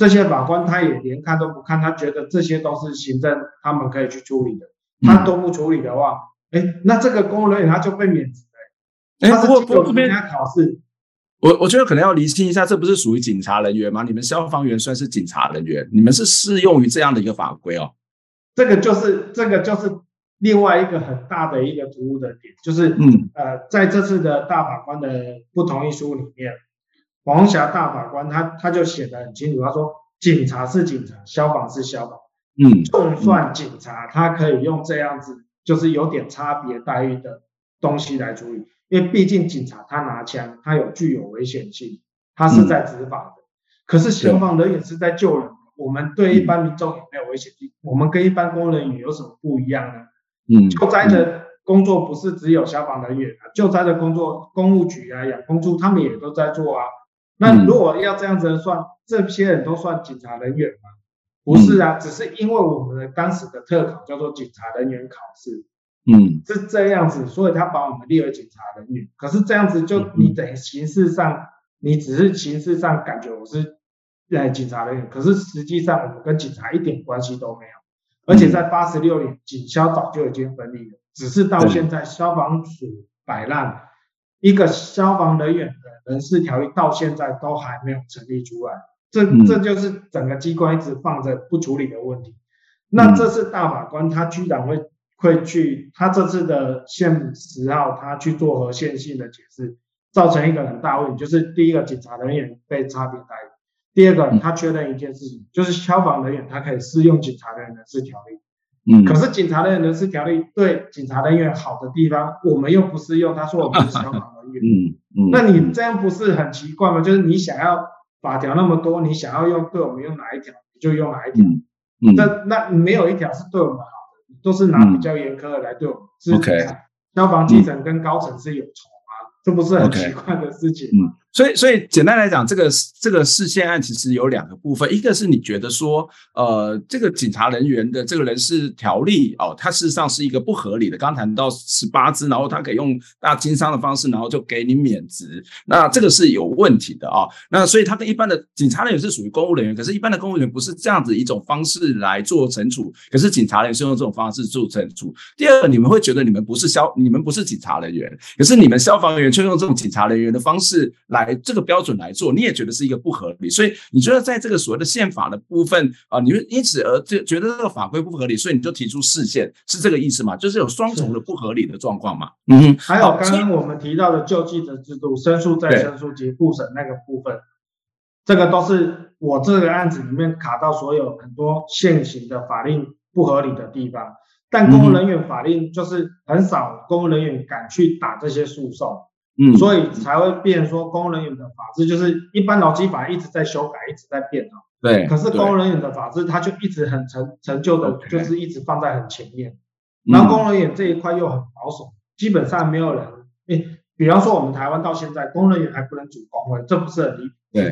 这些法官他也连看都不看，他觉得这些都是行政，他们可以去处理的。他都不处理的话，哎、嗯，那这个公务人员他就被免职了。哎，不过不过这边考试，我我觉得可能要厘清一下，这不是属于警察人员吗？你们消防员算是警察人员，你们是适用于这样的一个法规哦。这个就是这个就是另外一个很大的一个突兀的点，就是嗯呃，在这次的大法官的不同意书里面。黄霞大法官他他就写的很清楚，他说警察是警察，消防是消防，嗯，就算警察他可以用这样子，就是有点差别待遇的东西来处理，因为毕竟警察他拿枪，他有具有危险性，他是在执法的，可是消防人员是在救人，我们对一般民众也没有危险性，我们跟一般工人员有什么不一样呢？嗯，救灾的工作不是只有消防人员啊，救灾的工作，公务局啊、养工处他们也都在做啊。那如果要这样子算，这些人都算警察人员吗？不是啊，只是因为我们的当时的特考叫做警察人员考试，嗯，是这样子，所以他把我们列为警察人员。可是这样子就你等于形式上，你只是形式上感觉我是呃警察人员，可是实际上我们跟警察一点关系都没有。而且在八十六年，警消早就已经分离了，只是到现在消防署摆烂，一个消防人员的。人事条例到现在都还没有成立出来，这这就是整个机关一直放着不处理的问题。那这次大法官他居然会会去，他这次的限十号，他去做和线性的解释，造成一个很大问题，就是第一个警察人员被差别待遇，第二个他确认一件事情，就是消防人员他可以适用警察人员人事条例。嗯，可是警察的人事条例对警察人员好的地方，我们又不适用。他说我们是消防人员，嗯嗯，那你这样不是很奇怪吗？就是你想要法条那么多，你想要用对我们用哪一条，你就用哪一条。嗯，那那没有一条是对我们好的，都是拿比较严苛的来对我们。是 OK，消防基层跟高层是有仇吗？这不是很奇怪的事情吗？所以，所以简单来讲，这个这个事件案其实有两个部分，一个是你觉得说，呃，这个警察人员的这个人事条例哦，它事实上是一个不合理的。刚谈到十八支，然后他可以用大经商的方式，然后就给你免职，那这个是有问题的啊、那所以他跟一般的警察人员是属于公务人员，可是一般的公务人员不是这样子一种方式来做惩处，可是警察人员是用这种方式做惩处。第二，你们会觉得你们不是消，你们不是警察人员，可是你们消防员却用这种警察人员的方式来。来这个标准来做，你也觉得是一个不合理，所以你觉得在这个所谓的宪法的部分啊、呃，你会因此而就觉得这个法规不合理，所以你就提出释宪，是这个意思吗？就是有双重的不合理的状况嘛？嗯，还有刚刚我们提到的救济的制度、申诉再申诉及复审那个部分，这个都是我这个案子里面卡到所有很多现行的法令不合理的地方，但公务人员法令就是很少公务人员敢去打这些诉讼。嗯，所以才会变说，公务人员的法制就是一般劳基法一直在修改，一直在变啊。对。可是公务人员的法制，它就一直很成成就的，就是一直放在很前面。然后公务人员这一块又很保守，基本上没有人。诶，比方说我们台湾到现在，公务人员还不能组工会，这不是很离谱？对。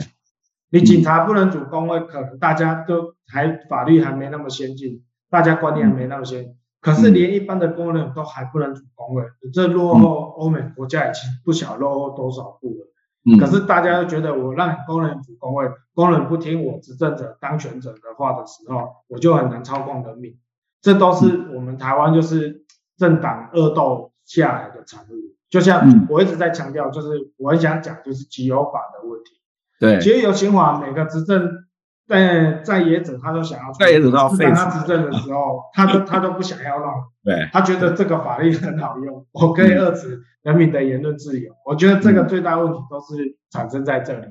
你警察不能组工会，可能大家都还法律还没那么先进，大家观念还没那么先。可是连一般的工人都还不能组工会，这落后欧美国家已经不晓落后多少步了。可是大家都觉得我让工人组工会，工人不听我执政者当权者的话的时候，我就很难操控人民。这都是我们台湾就是政党恶斗下来的产物。就像我一直在强调，就是我很想讲，就是集邮法的问题。对，其实游锡华每个执政。在在野者，他都想要在野者到废他执政的时候，他都他都不想要弄。对，他觉得这个法律很好用，我可以遏制人民的言论自由。我觉得这个最大问题都是产生在这里。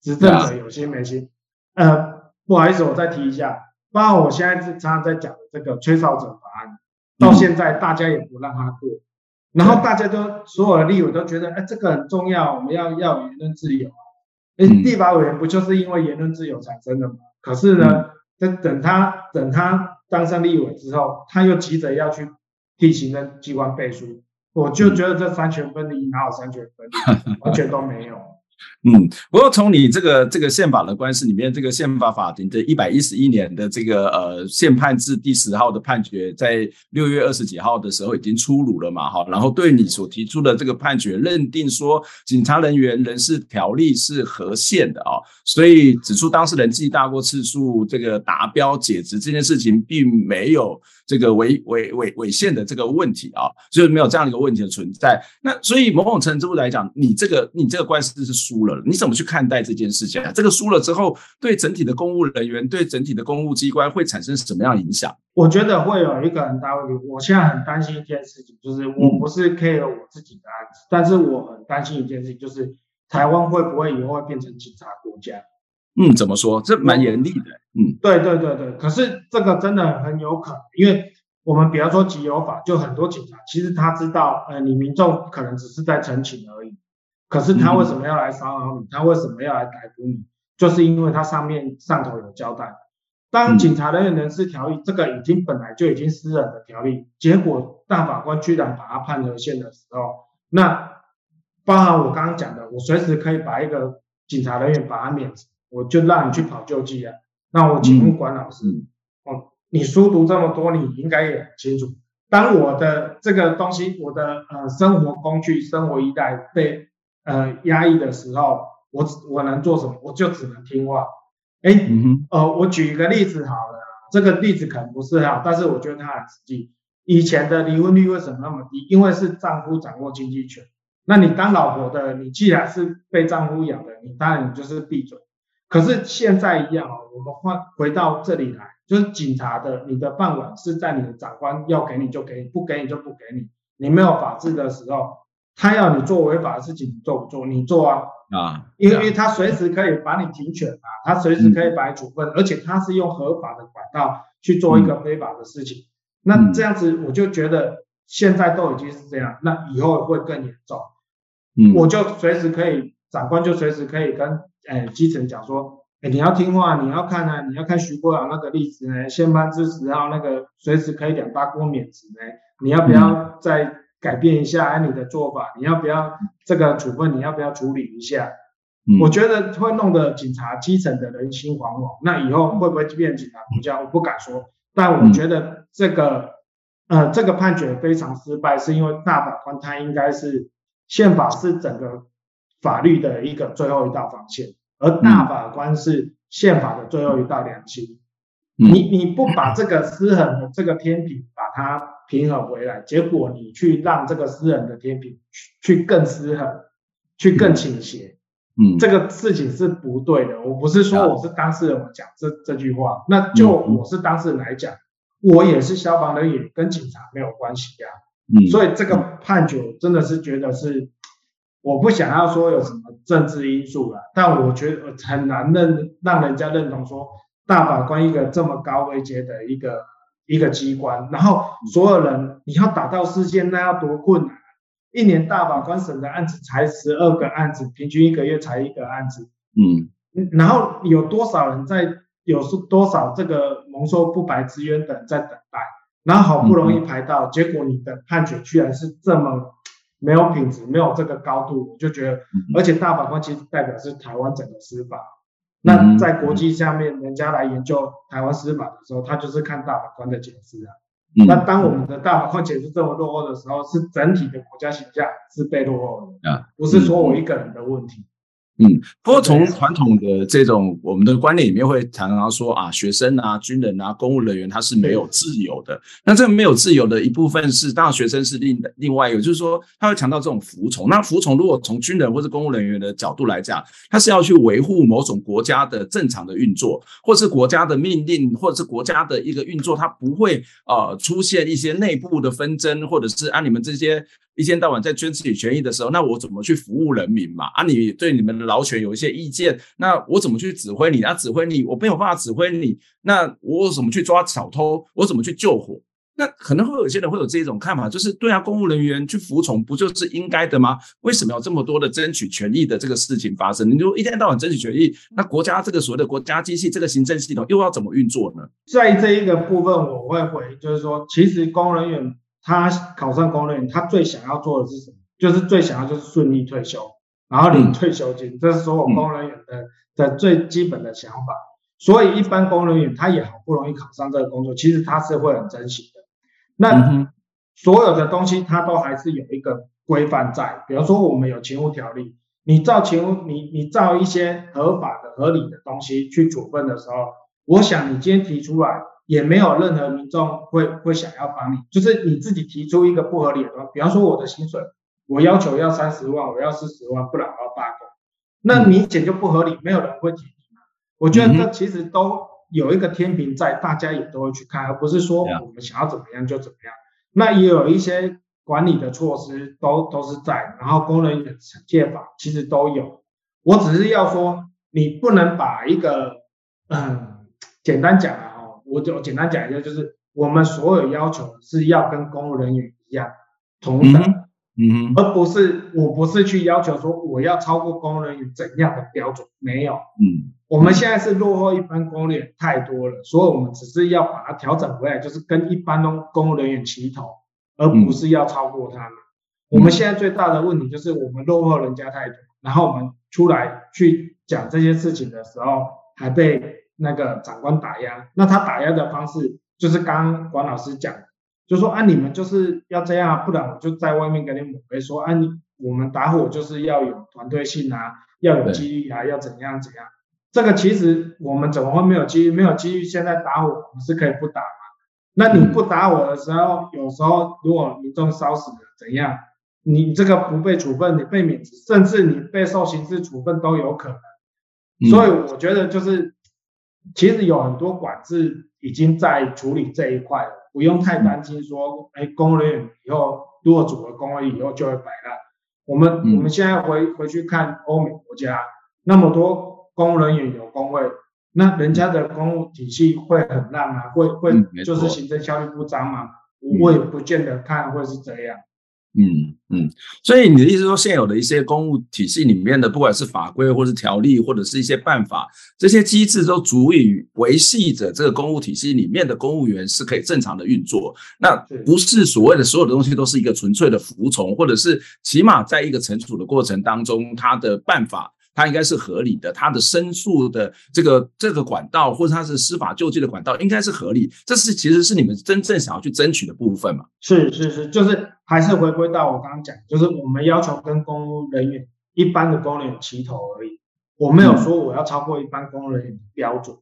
执政者有心没心。呃，不好意思，我再提一下，包括我现在是常常在讲的这个吹哨者法案，到现在大家也不让他过，然后大家都所有的立委都觉得，哎，这个很重要，我们要要言论自由。立法委员不就是因为言论自由产生的吗？可是呢，等等他等他当上立委之后，他又急着要去替行政机关背书，我就觉得这三权分离哪有三权分离，完全都没有。嗯，不过从你这个这个宪法的官司里面，这个宪法法庭的一百一十一年的这个呃宪判字第十号的判决，在六月二十几号的时候已经出炉了嘛，哈，然后对你所提出的这个判决认定说，警察人员人事条例是合宪的啊，所以指出当事人记大过次数，这个达标解职这件事情并没有这个违违违违宪的这个问题啊，就是没有这样的一个问题的存在。那所以某种程度来讲，你这个你这个官司是。输了，你怎么去看待这件事情啊？这个输了之后，对整体的公务人员、对整体的公务机关会产生什么样影响？我觉得会有一个很大问题。我现在很担心一件事情，就是我不是 care 我自己的案子，嗯、但是我很担心一件事情，就是台湾会不会以后会变成警察国家？嗯，怎么说？这蛮严厉的。嗯，对对对对。可是这个真的很有可能，因为我们比方说集邮法，就很多警察其实他知道，呃，你民众可能只是在陈情而已。可是他为什么要来骚扰你？他为什么要来逮捕你？就是因为他上面上头有交代。当警察人员人事条例这个已经本来就已经私人的条例，结果大法官居然把它判了宪的时候，那包含我刚刚讲的，我随时可以把一个警察人员把他免职，我就让你去跑救济啊。那我请问管老师，哦，你书读这么多，你应该也很清楚，当我的这个东西，我的呃生活工具、生活衣带被呃，压抑的时候，我我能做什么？我就只能听话。哎，嗯，呃，我举一个例子好了，这个例子可能不是很好，但是我觉得它很实际。以前的离婚率为什么那么低？因为是丈夫掌握经济权。那你当老婆的，你既然是被丈夫养的，你当然你就是闭嘴。可是现在一样哦，我们换回到这里来，就是警察的你的饭碗是在你的长官要给你就给你，不给你就不给你。你没有法治的时候，他要你做违法的事情，你做不做？你做啊啊！因为他随时可以把你停权啊，他随时可以把你处分，嗯、而且他是用合法的管道去做一个非法的事情。嗯、那这样子，我就觉得现在都已经是这样，那以后会更严重。嗯，我就随时可以，长官就随时可以跟诶基层讲说，诶你要听话，你要看呢、啊，你要看徐国阳那个例子呢，先班之时号那个随时可以两大锅免职呢，你要不要再改变一下你的做法？你要不要这个处分？你要不要处理一下？嗯，我觉得会弄得警察基层的人心惶惶。那以后会不会变警察国家？我不敢说，但我觉得这个呃这个判决非常失败，是因为大法官他应该是。宪法是整个法律的一个最后一道防线，而大法官是宪法的最后一道良心。嗯、你你不把这个失衡的这个天平把它平衡回来，结果你去让这个私人的天平去更失衡，去更倾斜，嗯，这个事情是不对的。我不是说我是当事人，我讲这这句话，那就我是当事人来讲，我也是消防人员，跟警察没有关系呀、啊。嗯，所以这个判决真的是觉得是，我不想要说有什么政治因素了，但我觉得很难认让人家认同说大法官一个这么高位阶的一个一个机关，然后所有人你要打到事件那要多困难，一年大法官审的案子才十二个案子，平均一个月才一个案子，嗯，然后有多少人在有是多少这个蒙受不白之冤的人在等待。然后好不容易排到，嗯、结果你的判决居然是这么没有品质，没有这个高度，我就觉得，嗯、而且大法官其实代表是台湾整个司法，嗯、那在国际下面，人家来研究台湾司法的时候，他就是看大法官的解释啊。嗯、那当我们的大法官解释这么落后的时候，是整体的国家形象是被落后的啊，不是说我一个人的问题。嗯，不过从传统的这种我们的观念里面会常常说啊，学生啊、军人啊、公务人员他是没有自由的。那这个没有自由的一部分是，当然学生是另另外一个，就是说他会强调这种服从。那服从如果从军人或是公务人员的角度来讲，他是要去维护某种国家的正常的运作，或是国家的命令，或者是国家的一个运作，它不会呃出现一些内部的纷争，或者是按、啊、你们这些。一天到晚在争自己权益的时候，那我怎么去服务人民嘛？啊，你对你们的劳权有一些意见，那我怎么去指挥你？啊，指挥你，我没有办法指挥你，那我怎么去抓小偷？我怎么去救火？那可能会有些人会有这种看法，就是对啊，公务人员去服从不就是应该的吗？为什么有这么多的争取权益的这个事情发生？你就一天到晚争取权益，那国家这个所谓的国家机器，这个行政系统又要怎么运作呢？在这一个部分，我会回，就是说，其实公务人员。他考上公务员，他最想要做的是什么？就是最想要就是顺利退休，然后领退休金，嗯、这是所有公务人员的、嗯、的最基本的想法。所以一般公务人员他也好不容易考上这个工作，其实他是会很珍惜的。那所有的东西他都还是有一个规范在，比如说我们有勤务条例，你照勤务，你你照一些合法的、合理的东西去处分的时候，我想你今天提出来。也没有任何民众会会想要帮你，就是你自己提出一个不合理的东西，比方说我的薪水，我要求要三十万，我要四十万，不然我要罢工，那明显就不合理，没有人会提。我觉得这其实都有一个天平在，大家也都会去看，而不是说我们想要怎么样就怎么样。那也有一些管理的措施都都是在，然后工人的惩戒法其实都有。我只是要说，你不能把一个嗯，简单讲。我就简单讲一下，就是我们所有要求是要跟公务人员一样同等，嗯，而不是我不是去要求说我要超过公务人员怎样的标准，没有，嗯，我们现在是落后一般公务人员太多了，所以我们只是要把它调整回来，就是跟一般的公务人员齐头，而不是要超过他们。我们现在最大的问题就是我们落后人家太多，然后我们出来去讲这些事情的时候，还被。那个长官打压，那他打压的方式就是刚刚管老师讲，就说啊，你们就是要这样，不然我就在外面跟你抹黑说啊，你我们打火就是要有团队性啊，要有纪律啊，要怎样怎样。这个其实我们怎么会没有纪律？没有机遇，现在打火我们是可以不打嘛？那你不打我的时候，有时候如果民众烧死了怎样？你这个不被处分，你被免职，甚至你被受刑事处分都有可能。所以我觉得就是。其实有很多管制已经在处理这一块了，不用太担心说，哎，公务人员以后如果组了工会以后就会摆烂。我们、嗯、我们现在回回去看欧美国家，那么多公务人员有工会，那人家的公务体系会很烂吗？会会就是行政效率不彰吗？嗯、我也不见得看会是这样。嗯嗯，所以你的意思说，现有的一些公务体系里面的，不管是法规或是条例，或者是一些办法，这些机制都足以维系着这个公务体系里面的公务员是可以正常的运作。那不是所谓的所有的东西都是一个纯粹的服从，或者是起码在一个惩处的过程当中，他的办法。它应该是合理的，它的申诉的这个这个管道，或者它是司法救济的管道，应该是合理。这是其实是你们真正想要去争取的部分嘛？是是是，就是还是回归到我刚刚讲，就是我们要求跟公务人员一般的公务人员齐头而已。我没有说我要超过一般公务人员的标准。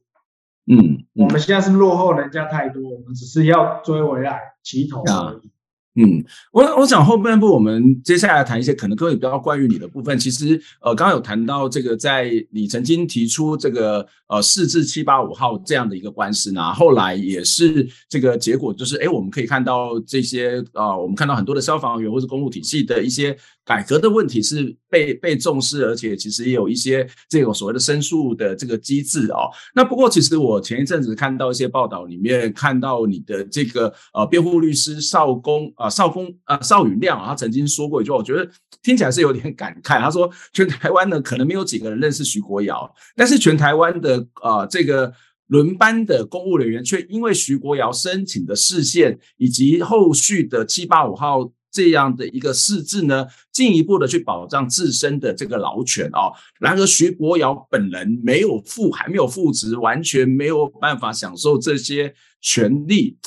嗯，嗯，我们现在是落后人家太多，我们只是要追回来齐头而已。嗯，我我想后半部我们接下来谈一些可能各位比较关于你的部分。其实呃，刚刚有谈到这个，在你曾经提出这个呃四至七八五号这样的一个官司呢，后来也是这个结果，就是哎，我们可以看到这些啊、呃，我们看到很多的消防员或是公路体系的一些改革的问题是被被重视，而且其实也有一些这种所谓的申诉的这个机制哦。那不过其实我前一阵子看到一些报道里面，看到你的这个呃辩护律师邵公啊邵公啊邵宇亮啊，他曾经说过一句话，我觉得听起来是有点感慨。他说，全台湾呢可能没有几个人认识徐国尧，但是全台湾的啊、呃、这个轮班的公务人员却因为徐国尧申请的释宪以及后续的七八五号。这样的一个释字呢，进一步的去保障自身的这个劳权哦。然而徐国尧本人没有复，还没有复职，完全没有办法享受这些权利。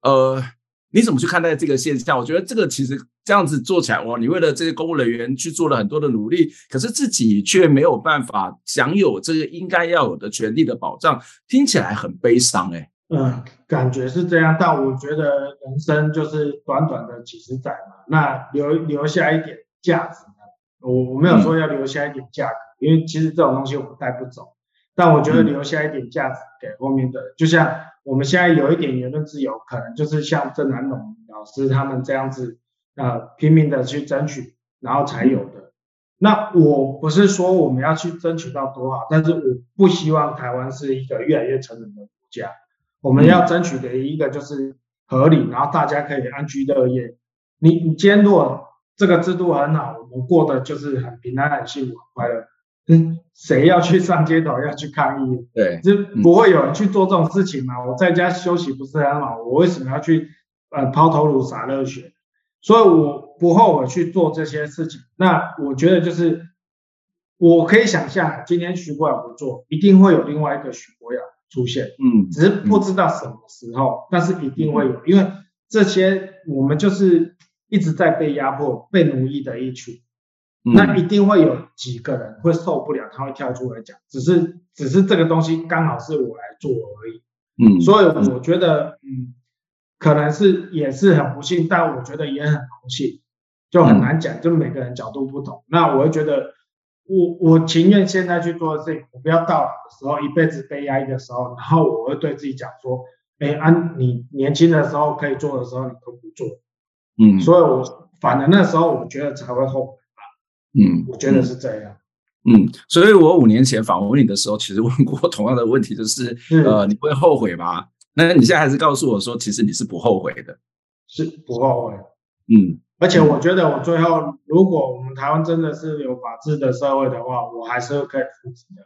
呃，你怎么去看待这个现象？我觉得这个其实这样子做起来，哇，你为了这些公务人员去做了很多的努力，可是自己却没有办法享有这个应该要有的权利的保障，听起来很悲伤哎。嗯，感觉是这样，但我觉得人生就是短短的几十载嘛，那留留下一点价值呢？我我没有说要留下一点价值，嗯，因为其实这种东西我们带不走，但我觉得留下一点价值给后面的，嗯，就像我们现在有一点言论自由，可能就是像郑南榕老师他们这样子，呃，拼命的去争取，然后才有的。那我不是说我们要去争取到多好，但是我不希望台湾是一个越来越成人的国家。我们要争取的一个就是合理，然后大家可以安居乐业。你你今天如果这个制度很好，我们过得就是很平安、很幸福、很快乐。嗯，谁要去上街头要去抗议？对，就不会有人去做这种事情嘛。我在家休息不是很好，我为什么要去呃抛头颅洒热血？所以我不后悔去做这些事情。那我觉得就是我可以想象，今天徐国尧不做，一定会有另外一个徐国尧。出现，嗯，只是不知道什么时候，嗯、但是一定会有，因为这些我们就是一直在被压迫、被奴役的一群，嗯，那一定会有几个人会受不了，他会跳出来讲，只是只是这个东西刚好是我来做而已，嗯，所以我觉得，嗯，可能是也是很不幸，但我觉得也很荣幸，就很难讲，就每个人角度不同，那我会觉得。我我情愿现在去做的事情，我不要到老的时候，一辈子被压抑的时候，然后我会对自己讲说，哎，安，你年轻的时候可以做的时候，你都不做，嗯，所以我反而那时候我觉得才会后悔吧，嗯，我觉得是这样，嗯，所以我五年前访问你的时候，其实问过同样的问题，就是，呃，你会后悔吗？那你现在还是告诉我说，其实你是不后悔的，是不后悔，嗯。而且我觉得，我最后，如果我们台湾真的是有法治的社会的话，我还是可以复职的。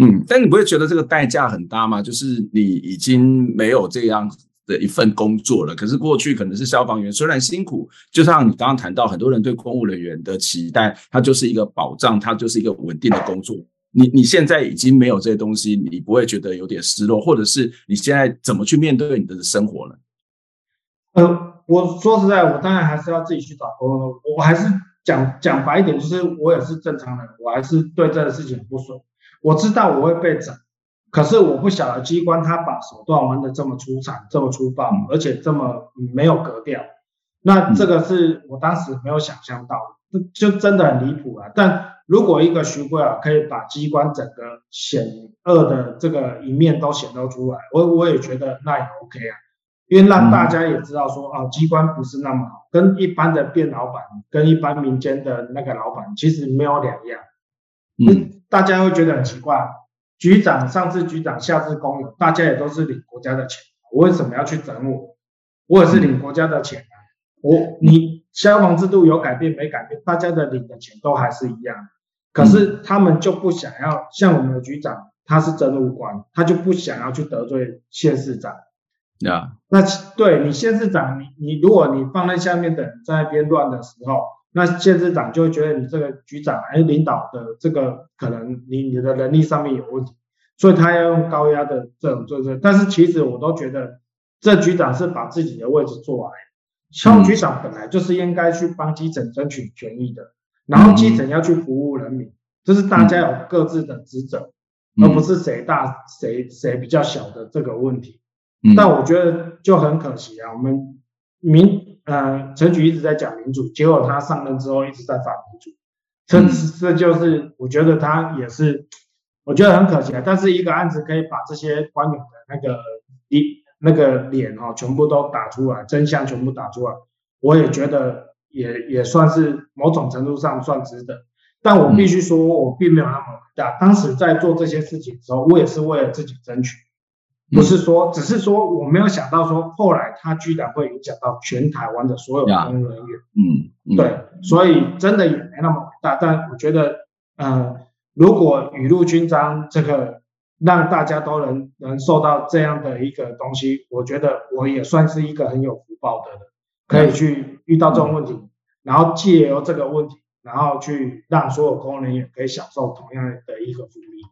嗯，但你不会觉得这个代价很大吗？就是你已经没有这样的一份工作了。可是过去可能是消防员，虽然辛苦，就像你刚刚谈到，很多人对公务人员的期待，它就是一个保障，它就是一个稳定的工作。你你现在已经没有这些东西，你不会觉得有点失落，或者是你现在怎么去面对你的生活呢？嗯。我说实在，我当然还是要自己去找工作。我还是讲讲白一点，就是我也是正常人，我还是对这个事情不爽。我知道我会被整，可是我不晓得机关他把手段玩得这么出彩，这么粗暴，而且这么没有格调。那这个是我当时没有想象到的，就真的很离谱啊。但如果一个徐贵啊可以把机关整个险恶的这个一面都显露出来，我我也觉得那也 OK 啊，因为让大家也知道说，啊，机关不是那么好，跟一般的店老板，跟一般民间的那个老板其实没有两样。嗯，大家会觉得很奇怪，局长上至局长，下至工友，大家也都是领国家的钱，我为什么要去整我？我也是领国家的钱啊，我你消防制度有改变没改变？大家的领的钱都还是一样，可是他们就不想要，像我们的局长，他是政务官，他就不想要去得罪县市长。呀，那对你县市长，你你如果你放在下面的人在那边乱的时候。那县市长就会觉得你这个局长还是，领导的这个可能你你的能力上面有问题，所以他要用高压的这种做这。但是其实我都觉得这局长是把自己的位置做来，消防局长本来就是应该去帮基层争取权益的，然后基层要去服务人民，这是大家有各自的职责，而不是谁大谁谁比较小的这个问题。但我觉得就很可惜啊，我们民。呃，陈菊一直在讲民主，结果他上任之后一直在反民主，这这就是我觉得他也是，我觉得很可惜啊。但是一个案子可以把这些官员的那个一那个脸哈、哦，全部都打出来，真相全部打出来，我也觉得也也算是某种程度上算值得。但我必须说，我并没有那么伟大。当时在做这些事情的时候，我也是为了自己争取。不是说，只是说我没有想到说，后来他居然会影响到全台湾的所有公务人员。嗯，嗯对，所以真的也没那么伟大。但我觉得，呃，如果雨露均沾，这个让大家都能能受到这样的一个东西，我觉得我也算是一个很有福报的人，可以去遇到这种问题，嗯、然后借由这个问题，然后去让所有公务人员可以享受同样的一个福利。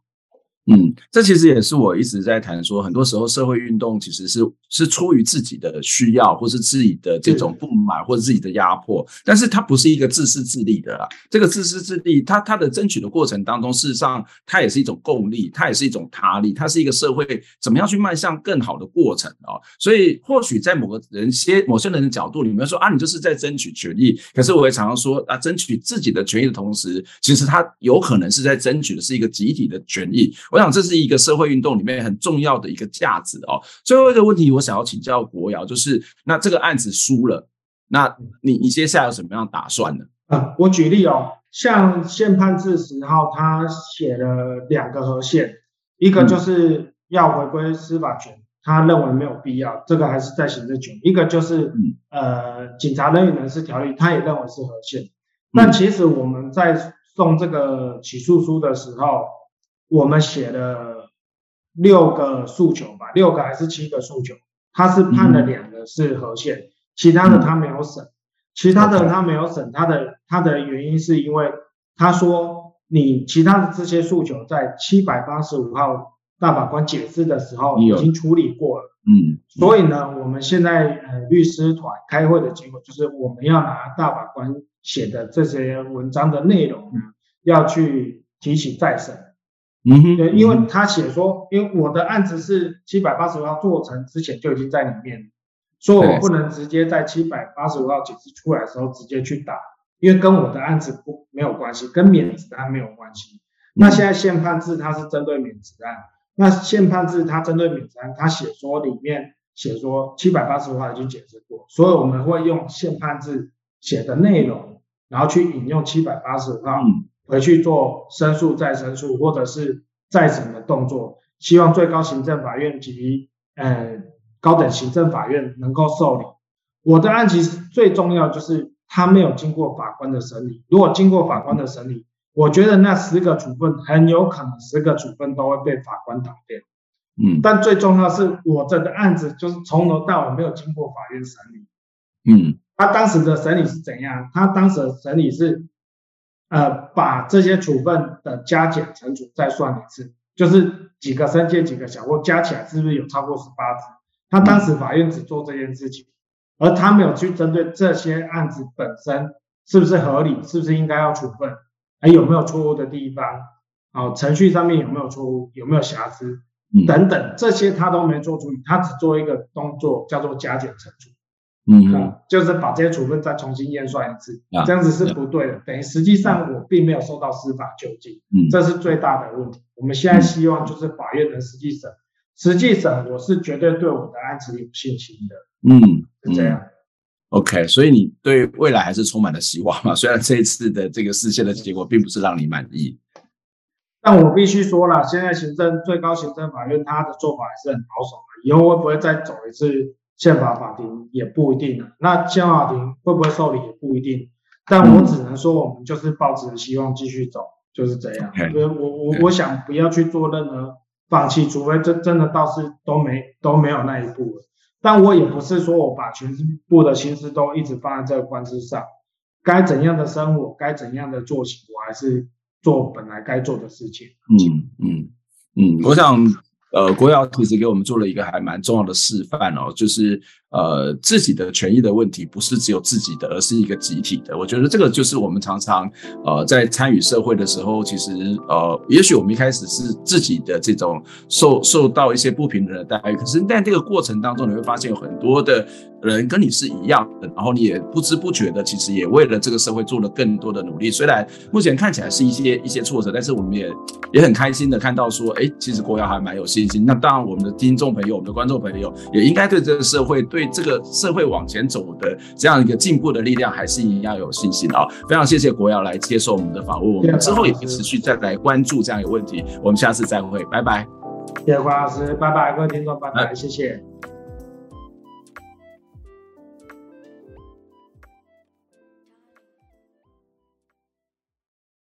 嗯，这其实也是我一直在谈说，很多时候社会运动其实是是出于自己的需要，或是自己的这种不满，或者自己的压迫，但是它不是一个自私自利的啦。这个自私自利，它它的争取的过程当中，事实上它也是一种共利，它也是一种他利，它是一个社会怎么样去迈向更好的过程啊。所以或许在某个人些某些人的角度里面说啊，你就是在争取权益，可是我也常常说啊，争取自己的权益的同时，其实他有可能是在争取的是一个集体的权益。我想这是一个社会运动里面很重要的一个价值哦。最后一个问题，我想要请教国尧，就是那这个案子输了，那你你接下来有什么样打算呢？啊，我举例哦，像宪判字十号，他写了两个合宪，一个就是要回归司法权，他认为没有必要，这个还是在行政权；一个就是呃，警察人员人事条例，他也认为是合宪。但其实我们在送这个起诉书的时候。我们写了六个诉求吧，六个还是七个诉求？他是判了两个是合宪，其他的他没有审，其他的他没有审，他的他的原因是因为他说你其他的这些诉求在七百八十五号大法官解释的时候已经处理过了，嗯，所以呢，我们现在呃律师团开会的结果就是我们要拿大法官写的这些文章的内容呢，要去提起再审。嗯哼，对，因为他写说，因为我的案子是七百八十五号做成之前就已经在里面，所以我不能直接在七百八十五号解释出来的时候直接去打，因为跟我的案子不没有关系，跟免职案没有关系。那现在宪判制它是针对免职案，那宪判制它针对免职案，它写说里面写说七百八十五号已经解释过，所以我们会用宪判制写的内容，然后去引用七百八十五号。嗯回去做申诉再申诉，或者是再审的动作，希望最高行政法院及呃高等行政法院能够受理。我的案其实最重要就是他没有经过法官的审理，如果经过法官的审理，我觉得那十个处分很有可能十个处分都会被法官打掉。嗯，但最重要是我这个案子就是从头到尾没有经过法院审理。嗯，他当时的审理是怎样？他当时的审理是。呃，把这些处分的加减乘除再算一次，就是几个申诫几个小过加起来是不是有超过十八支？他当时法院只做这件事情，而他没有去针对这些案子本身是不是合理，是不是应该要处分，还有没有错误的地方，啊，程序上面有没有错误，有没有瑕疵等等，这些他都没做处理，他只做一个动作叫做加减乘除。嗯，嗯，就是把这些处分再重新验算一次，啊、这样子是不对的，等于实际上我并没有受到司法救济，嗯，这是最大的问题。我们现在希望就是法院能实际审，实际审我是绝对对我的案子有信心的，嗯，是这样。嗯、OK，所以你对未来还是充满了希望嘛？虽然这一次的这个事件的结果并不是让你满意，但我必须说了，现在行政最高行政法院他的做法还是很保守的，以后会不会再走一次？宪法法庭也不一定，那宪法法庭会不会受理也不一定，但我只能说，我们就是抱着希望继续走，就是这样。我我我想不要去做任何放弃，除非真真的倒是都没都没有那一步了。但我也不是说我把全部的心思都一直放在这个官司上，该怎样的生活，该怎样的作息，我还是做本来该做的事情。嗯嗯嗯，我想。呃，国药其实给我们做了一个还蛮重要的示范哦，就是呃自己的权益的问题不是只有自己的，而是一个集体的。我觉得这个就是我们常常呃在参与社会的时候，其实呃也许我们一开始是自己的这种受受到一些不平等的待遇，可是在这个过程当中，你会发现有很多的。人跟你是一样的，然后你也不知不觉的，其实也为了这个社会做了更多的努力。虽然目前看起来是一些一些挫折，但是我们也也很开心的看到说，哎，其实国家还蛮有信心。那当然，我们的听众朋友、我们的观众朋友也应该对这个社会、对这个社会往前走的这样一个进步的力量，还是一样有信心啊！非常谢谢国耀来接受我们的访问，我们之后也会持续再来关注这样一个问题。我们下次再会，拜拜。谢谢郭老师，拜拜，各位听众，拜拜，谢谢。